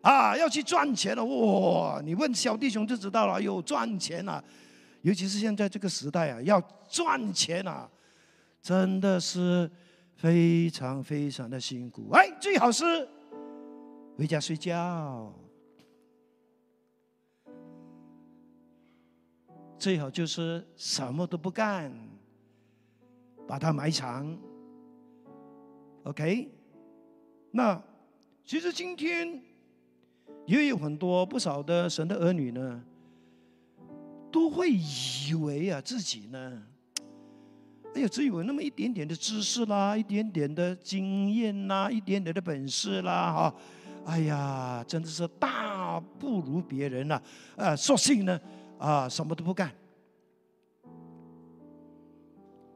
啊，要去赚钱了哇！你问小弟兄就知道了。有赚钱啊，尤其是现在这个时代啊，要赚钱啊，真的是非常非常的辛苦。哎，最好是回家睡觉，最好就是什么都不干。把它埋藏。OK，那其实今天也有很多不少的神的儿女呢，都会以为啊自己呢，哎呀，只有那么一点点的知识啦，一点点的经验啦，一点点的本事啦，哈，哎呀，真的是大不如别人了，呃，索性呢，啊，什么都不干。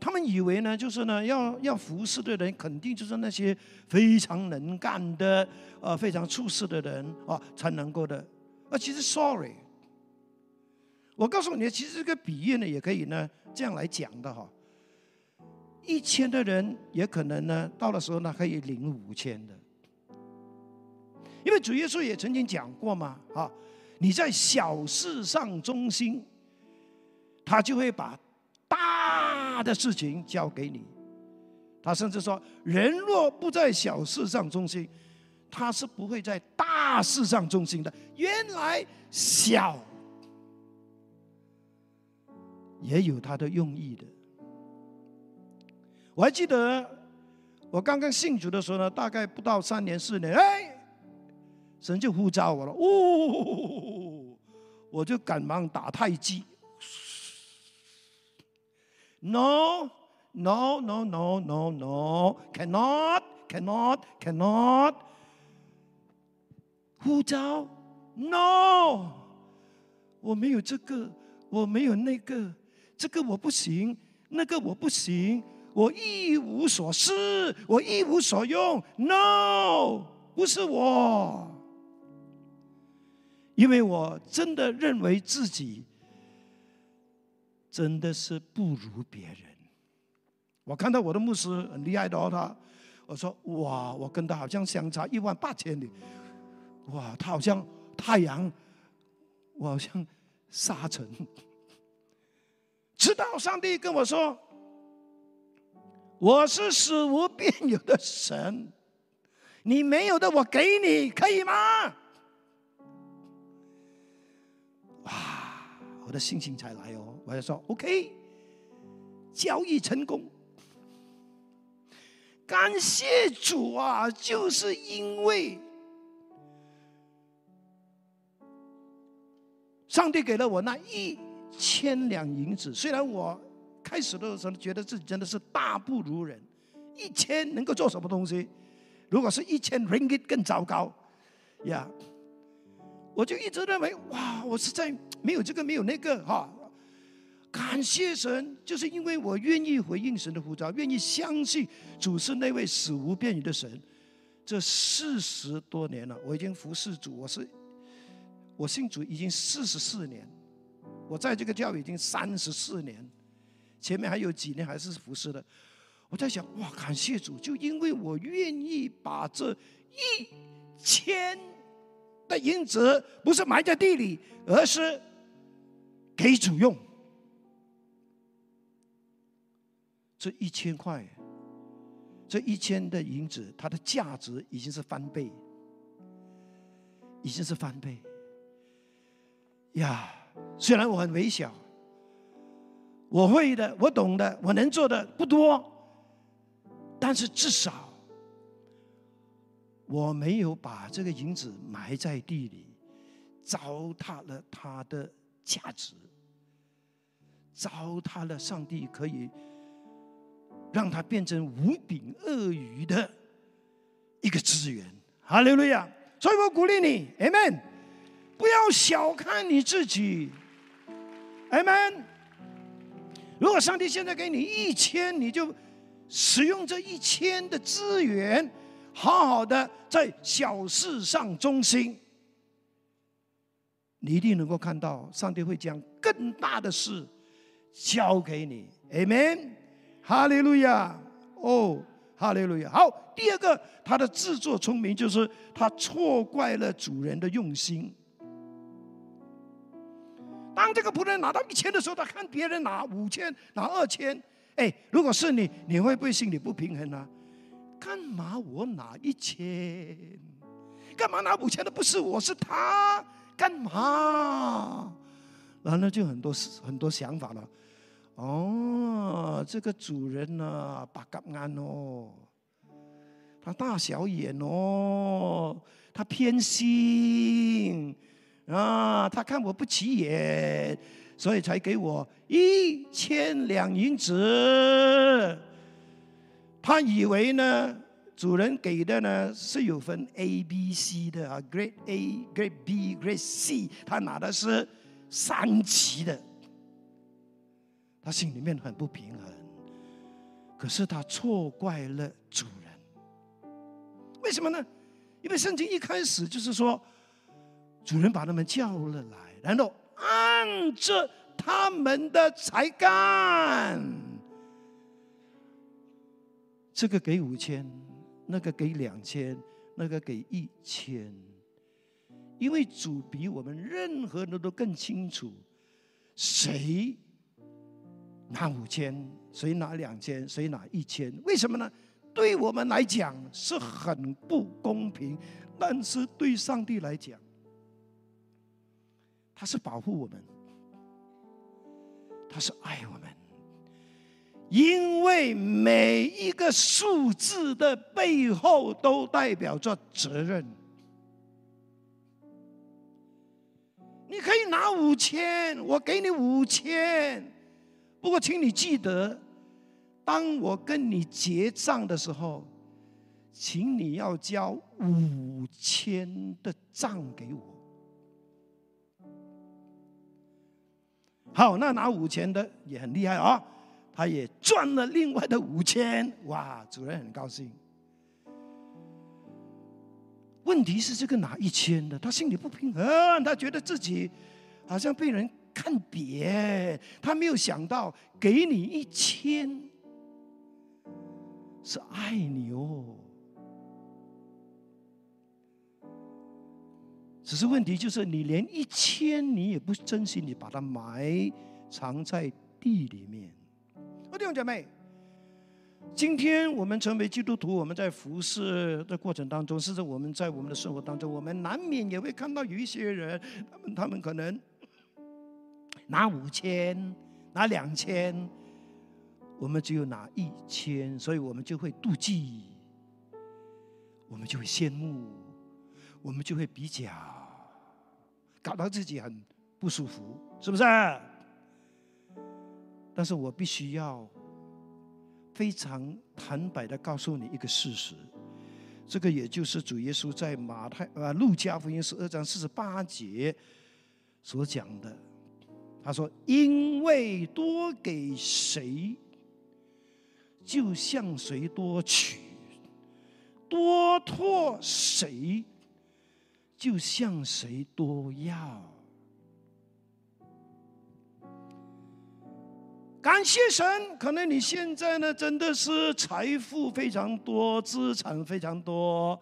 他们以为呢，就是呢，要要服侍的人，肯定就是那些非常能干的，呃，非常出色的人啊，才能够的。啊，其实，sorry，我告诉你，其实这个比喻呢，也可以呢这样来讲的哈。一千的人也可能呢，到的时候呢，可以领五千的，因为主耶稣也曾经讲过嘛，啊，你在小事上忠心，他就会把。大他的事情交给你，他甚至说：人若不在小事上忠心，他是不会在大事上忠心的。原来小也有他的用意的。我还记得我刚刚信主的时候呢，大概不到三年四年，哎，神就呼召我了，呜，我就赶忙打太极。No, no, no, no, no, no, cannot, cannot, cannot. 呼召，No，我没有这个，我没有那个，这个我不行，那个我不行，我一无所事，我一无所用。No，不是我，因为我真的认为自己。真的是不如别人。我看到我的牧师很厉害的哦，他我说哇，我跟他好像相差一万八千里。哇，他好像太阳，我好像沙尘。直到上帝跟我说：“我是死无变有的神，你没有的我给你，可以吗？”我的信心才来哦。我就说 OK，交易成功，感谢主啊！就是因为上帝给了我那一千两银子，虽然我开始的时候觉得自己真的是大不如人，一千能够做什么东西？如果是一千 ringgit 更糟糕呀！我就一直认为哇，我是在没有这个没有那个哈。感谢神，就是因为我愿意回应神的呼召，愿意相信主是那位死无变语的神。这四十多年了，我已经服侍主，我是我信主已经四十四年，我在这个教已经三十四年，前面还有几年还是服侍的。我在想，哇，感谢主，就因为我愿意把这一千的银子不是埋在地里，而是给主用。这一千块，这一千的银子，它的价值已经是翻倍，已经是翻倍。呀，虽然我很微小，我会的，我懂的，我能做的不多，但是至少我没有把这个银子埋在地里，糟蹋了它的价值，糟蹋了上帝可以。让它变成无柄鳄鱼的一个资源，哈利路亚！所以我鼓励你，Amen！不要小看你自己，Amen！如果上帝现在给你一千，你就使用这一千的资源，好好的在小事上忠心，你一定能够看到上帝会将更大的事交给你，Amen！哈利路亚！哦，哈利路亚！好，第二个，他的自作聪明就是他错怪了主人的用心。当这个仆人拿到一千的时候，他看别人拿五千、拿二千，哎，如果是你，你会不会心里不平衡呢？干嘛我拿一千？干嘛拿五千的不是我是他？干嘛？然后就很多很多想法了。哦，这个主人呢，把干安哦，他大小眼哦，他偏心啊，他看我不起眼，所以才给我一千两银子。他以为呢，主人给的呢是有分 A、B、C 的啊，Grade A、Grade B、Grade C，他拿的是三级的。他心里面很不平衡，可是他错怪了主人。为什么呢？因为圣经一开始就是说，主人把他们叫了来，然后按着他们的才干，这个给五千，那个给两千，那个给一千，因为主比我们任何人都更清楚谁。拿五千，谁拿两千，谁拿一千？为什么呢？对我们来讲是很不公平，但是对上帝来讲，他是保护我们，他是爱我们，因为每一个数字的背后都代表着责任。你可以拿五千，我给你五千。不过，请你记得，当我跟你结账的时候，请你要交五千的账给我。好，那拿五千的也很厉害啊，他也赚了另外的五千，哇，主任很高兴。问题是这个拿一千的，他心里不平衡，他觉得自己好像被人。看扁，他没有想到给你一千是爱你哦。只是问题就是你连一千你也不珍惜，你把它埋藏在地里面。弟兄姐妹，今天我们成为基督徒，我们在服侍的过程当中，甚至我们在我们的生活当中，我们难免也会看到有一些人，他们他们可能。拿五千，拿两千，我们只有拿一千，所以我们就会妒忌，我们就会羡慕，我们就会比较，搞到自己很不舒服，是不是？但是我必须要非常坦白的告诉你一个事实，这个也就是主耶稣在马太啊路加福音十二章四十八节所讲的。他说：“因为多给谁，就向谁多取；多托谁，就向谁多要。”感谢神，可能你现在呢，真的是财富非常多，资产非常多。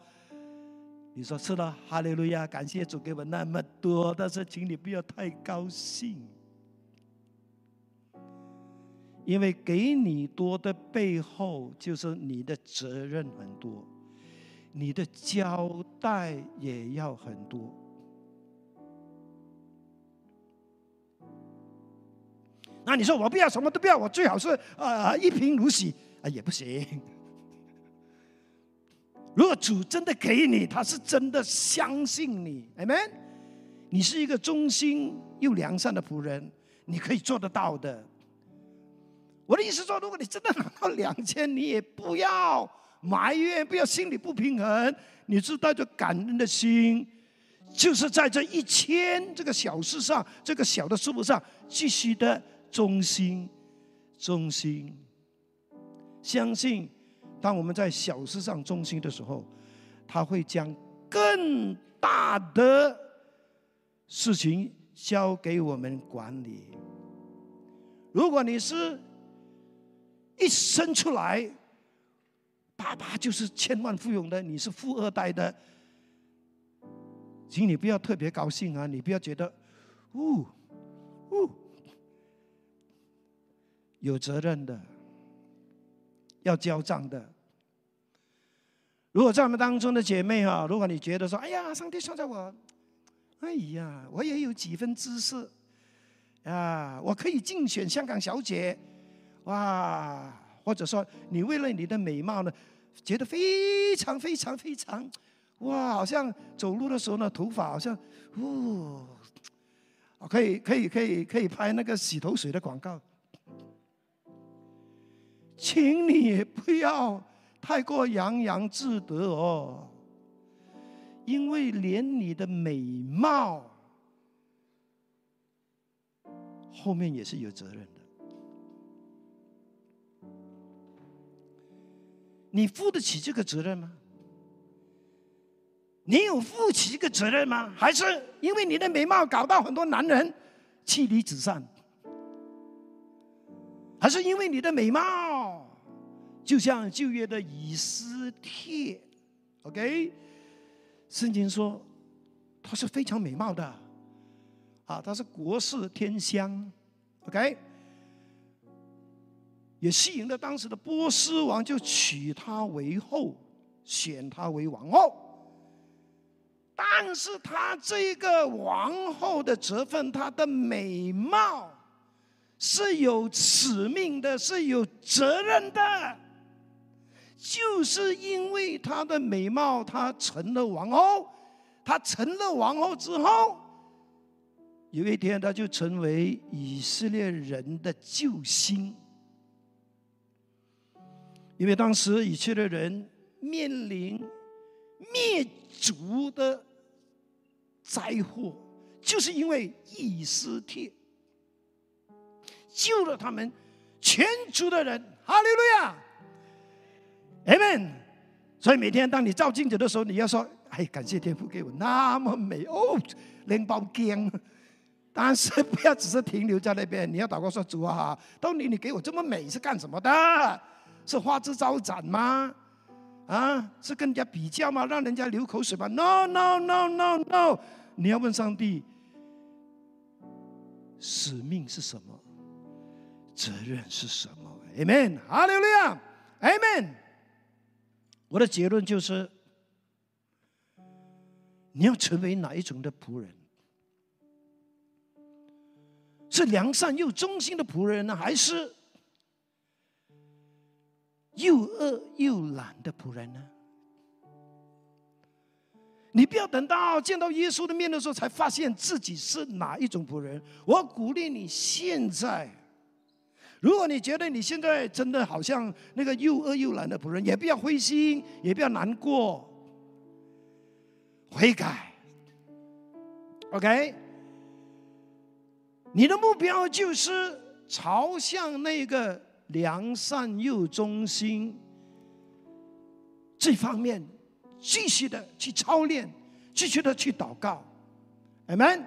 你说是的，哈利路亚，感谢主给我那么多，但是请你不要太高兴。因为给你多的背后，就是你的责任很多，你的交代也要很多。那你说我不要什么都不要，我最好是啊一贫如洗啊也不行。如果主真的给你，他是真的相信你，amen。你是一个忠心又良善的仆人，你可以做得到的。我的意思说，如果你真的拿到两千，你也不要埋怨，不要心里不平衡，你是带着感恩的心，就是在这一千这个小事上，这个小的事物上，继续的忠心、忠心。相信，当我们在小事上忠心的时候，他会将更大的事情交给我们管理。如果你是，一生出来，爸爸就是千万富翁的，你是富二代的，请你不要特别高兴啊！你不要觉得，呜呜，有责任的，要交账的。如果在我们当中的姐妹哈，如果你觉得说，哎呀，上帝创造我，哎呀，我也有几分知识。啊，我可以竞选香港小姐，哇，或者说你为了你的美貌呢，觉得非常非常非常，哇，好像走路的时候呢，头发好像，哦，可以可以可以可以拍那个洗头水的广告，请你不要太过洋洋自得哦，因为连你的美貌。后面也是有责任的。你负得起这个责任吗？你有负起这个责任吗？还是因为你的美貌搞到很多男人妻离子散？还是因为你的美貌，就像旧约的以斯帖，OK？圣经说她是非常美貌的。啊，她是国色天香，OK，也吸引了当时的波斯王，就娶她为后，选她为王后。但是她这个王后的责分，她的美貌是有使命的，是有责任的。就是因为她的美貌，她成了王后。她成了王后之后。有一天，他就成为以色列人的救星，因为当时以色列人面临灭族的灾祸，就是因为以斯帖救了他们全族的人。哈利路亚，Amen。所以每天当你照镜子的时候，你要说：“哎，感谢天父给我那么美哦，拎包姜。”但是不要只是停留在那边，你要祷告说：“主啊，到底你给我这么美是干什么的？是花枝招展吗？啊，是跟人家比较吗？让人家流口水吗？No No No No No！你要问上帝，使命是什么？责任是什么？Amen！哈利路亚！Amen！我的结论就是，你要成为哪一种的仆人？是良善又忠心的仆人呢，还是又恶又懒的仆人呢？你不要等到见到耶稣的面的时候，才发现自己是哪一种仆人。我鼓励你现在，如果你觉得你现在真的好像那个又饿又懒的仆人，也不要灰心，也不要难过，悔改，OK。你的目标就是朝向那个良善又忠心这方面，继续的去操练，继续的去祷告，Amen。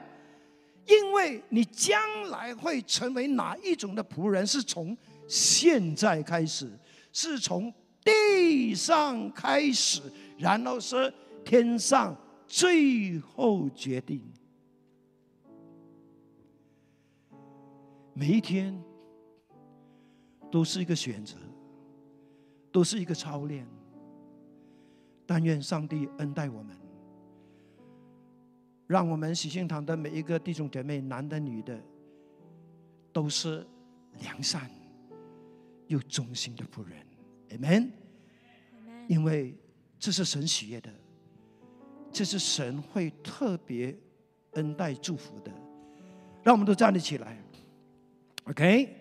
因为你将来会成为哪一种的仆人，是从现在开始，是从地上开始，然后是天上最后决定。每一天都是一个选择，都是一个操练。但愿上帝恩待我们，让我们喜信堂的每一个弟兄姐妹，男的女的，都是良善又忠心的仆人。Amen。因为这是神喜悦的，这是神会特别恩待祝福的。让我们都站立起来。OK，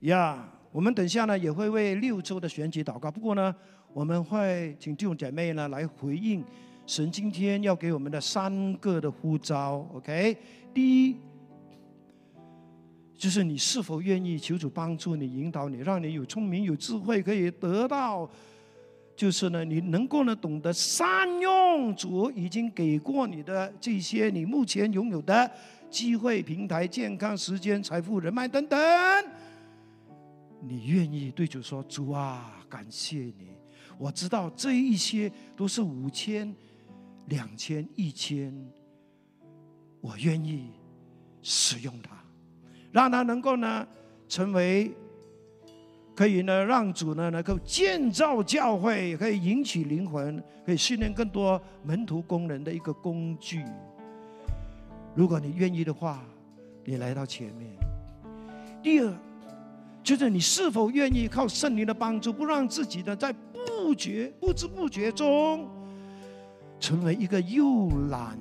呀，我们等下呢也会为六周的选举祷告。不过呢，我们会请弟兄姐妹呢来回应神今天要给我们的三个的呼召。OK，第一就是你是否愿意求主帮助你、引导你，让你有聪明、有智慧，可以得到，就是呢你能够呢懂得善用主已经给过你的这些你目前拥有的。机会、平台、健康、时间、财富、人脉等等，你愿意对主说：“主啊，感谢你！我知道这一些都是五千、两千、一千，我愿意使用它，让它能够呢成为可以呢让主呢能够建造教会，可以引起灵魂，可以训练更多门徒工人的一个工具。”如果你愿意的话，你来到前面。第二，就是你是否愿意靠圣灵的帮助，不让自己的在不觉、不知不觉中，成为一个又懒、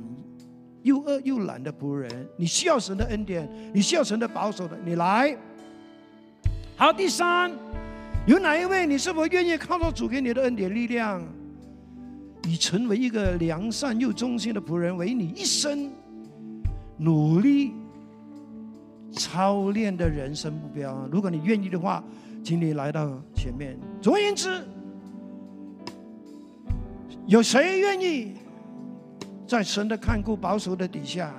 又饿又懒的仆人。你需要神的恩典，你需要神的保守的，你来。好，第三，有哪一位你是否愿意靠着主给你的恩典力量，以成为一个良善又忠心的仆人，为你一生努力操练的人生目标？如果你愿意的话，请你来到前面。总而言之，有谁愿意在神的看顾保守的底下，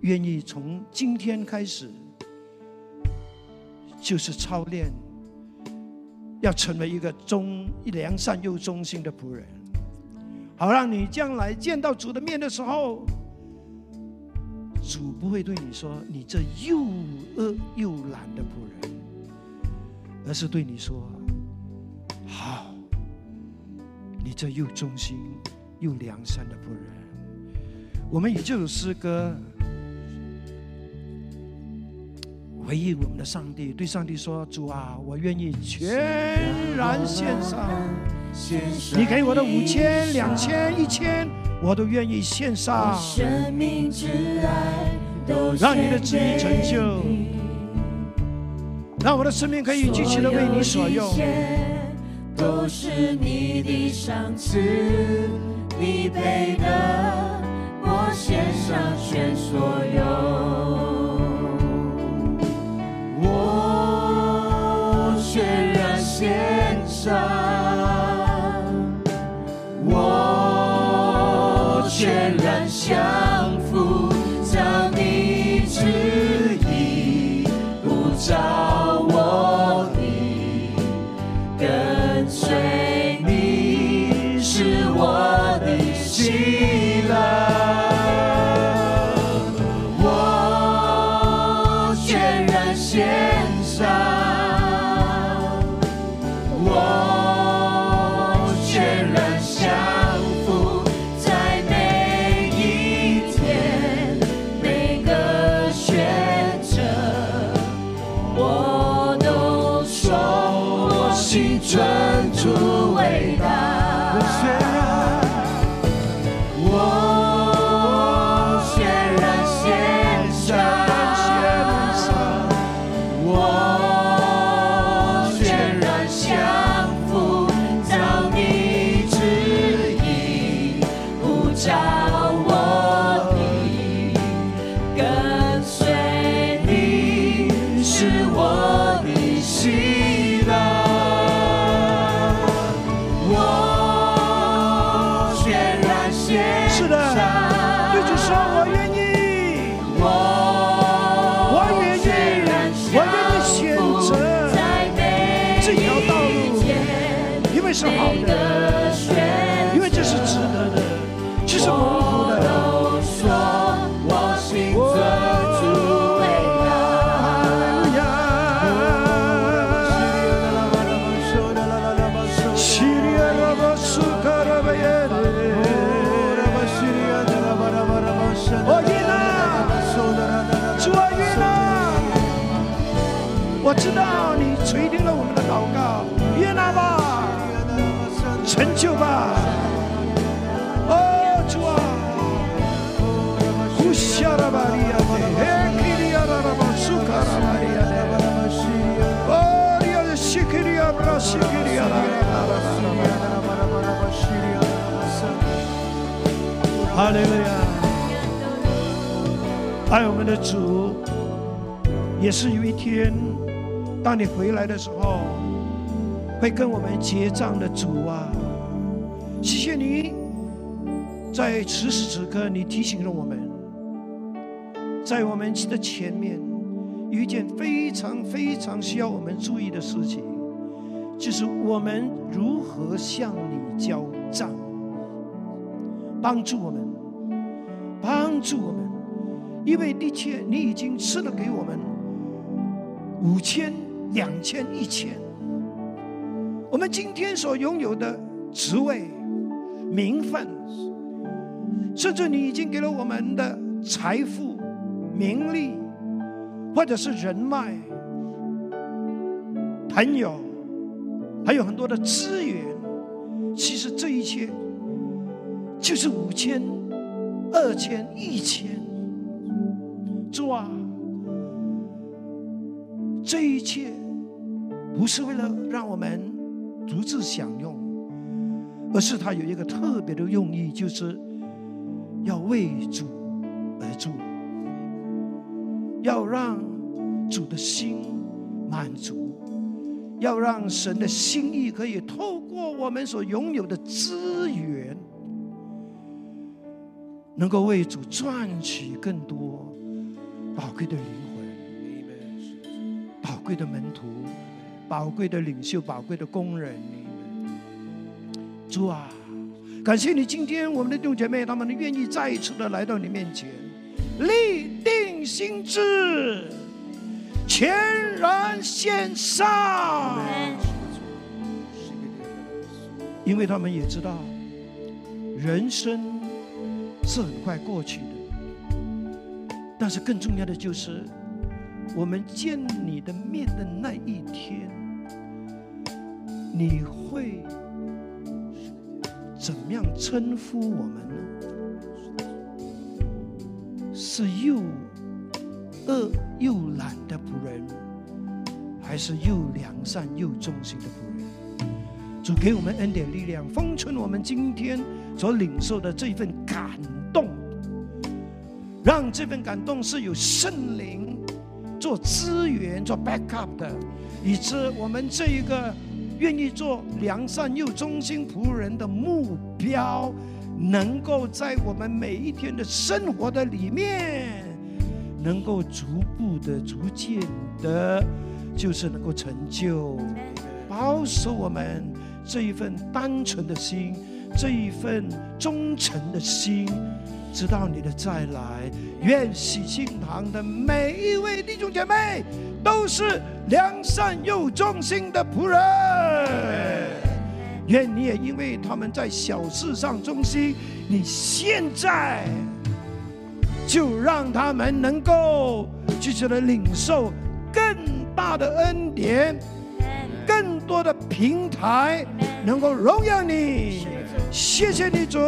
愿意从今天开始？就是操练，要成为一个忠、良善又忠心的仆人，好让你将来见到主的面的时候，主不会对你说你这又恶又懒的仆人，而是对你说：好，你这又忠心又良善的仆人。我们也就有诗歌。回忆我们的上帝，对上帝说：“主啊，我愿意全然献上。你给我的五千、两千、一千，我都愿意献上。让你的旨意成就，让我的生命可以继续的为你所用。都是你的赏赐，你配得我献上全所有。”我全然献上，我全然降爱我们的主，也是有一天，当你回来的时候，会跟我们结账的主啊！谢谢你，在此时此刻，你提醒了我们，在我们的前面有一件非常非常需要我们注意的事情，就是我们如何向你交账。帮助我们，帮助我们，因为的确你已经赐了给我们五千、两千、一千，我们今天所拥有的职位、名分，甚至你已经给了我们的财富、名利，或者是人脉、朋友，还有很多的资源。其实这一切就是五千、二千、一千。主啊，这一切不是为了让我们独自享用，而是它有一个特别的用意，就是要为主而做。要让主的心满足，要让神的心意可以透过我们所拥有的资源，能够为主赚取更多宝贵的灵魂、宝贵的门徒、宝贵的领袖、宝贵的工人。主啊，感谢你今天我们的弟兄姐妹，他们愿意再一次的来到你面前。立定心志，全然献上，因为他们也知道，人生是很快过去，但是更重要的就是，我们见你的面的那一天，你会怎么样称呼我们呢？是又恶又懒的仆人，还是又良善又忠心的仆人？主给我们恩典力量，封存我们今天所领受的这份感动，让这份感动是有圣灵做资源、做 backup 的，以致我们这一个愿意做良善又忠心仆人的目标。能够在我们每一天的生活的里面，能够逐步的、逐渐的，就是能够成就，保守我们这一份单纯的心，这一份忠诚的心，直到你的再来。愿喜庆堂的每一位弟兄姐妹都是良善又忠心的仆人。愿你也因为他们在小事上忠心，你现在就让他们能够继续的领受更大的恩典，更多的平台，能够荣耀你。谢谢你主，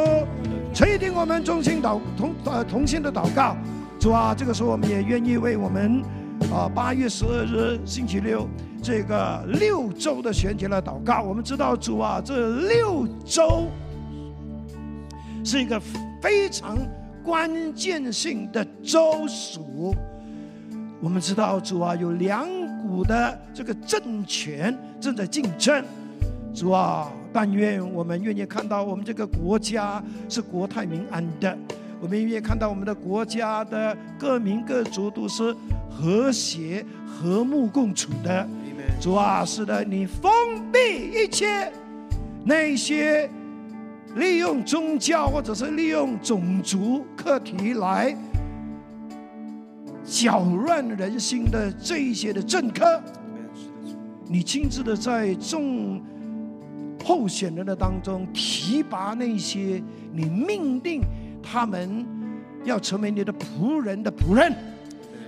垂听我们衷心祷同呃同心的祷告。主啊，这个时候我们也愿意为我们啊八月十二日星期六。这个六周的选举来祷告，我们知道主啊，这六周是一个非常关键性的周数。我们知道主啊，有两股的这个政权正在竞争。主啊，但愿我们愿意看到我们这个国家是国泰民安的，我们愿意看到我们的国家的各民各族都是和谐和睦共处的。主啊，是的，你封闭一切那些利用宗教或者是利用种族课题来搅乱人心的这一些的政客，你亲自的在众候选人的当中提拔那些你命令他们要成为你的仆人的仆人，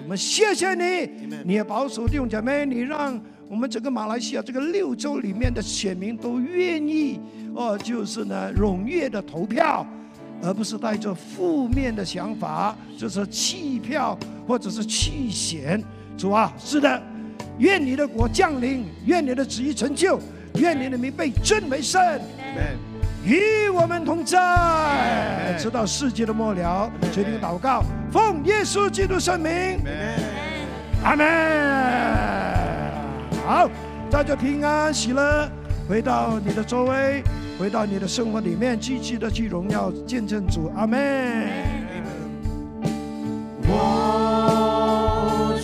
我们谢谢你，你也保守弟兄姐妹，你让。我们整个马来西亚这个六州里面的选民都愿意哦，就是呢踊跃的投票，而不是带着负面的想法，就是弃票或者是弃选。主啊，是的，愿你的国降临，愿你的旨意成就，愿你的名被尊为圣。与我们同在，直到世界的末了。决定祷告，奉耶稣基督圣名。阿门。好，大家平安喜乐回到你的周围，回到你的生活里面，积极的去荣耀见证主。阿门。我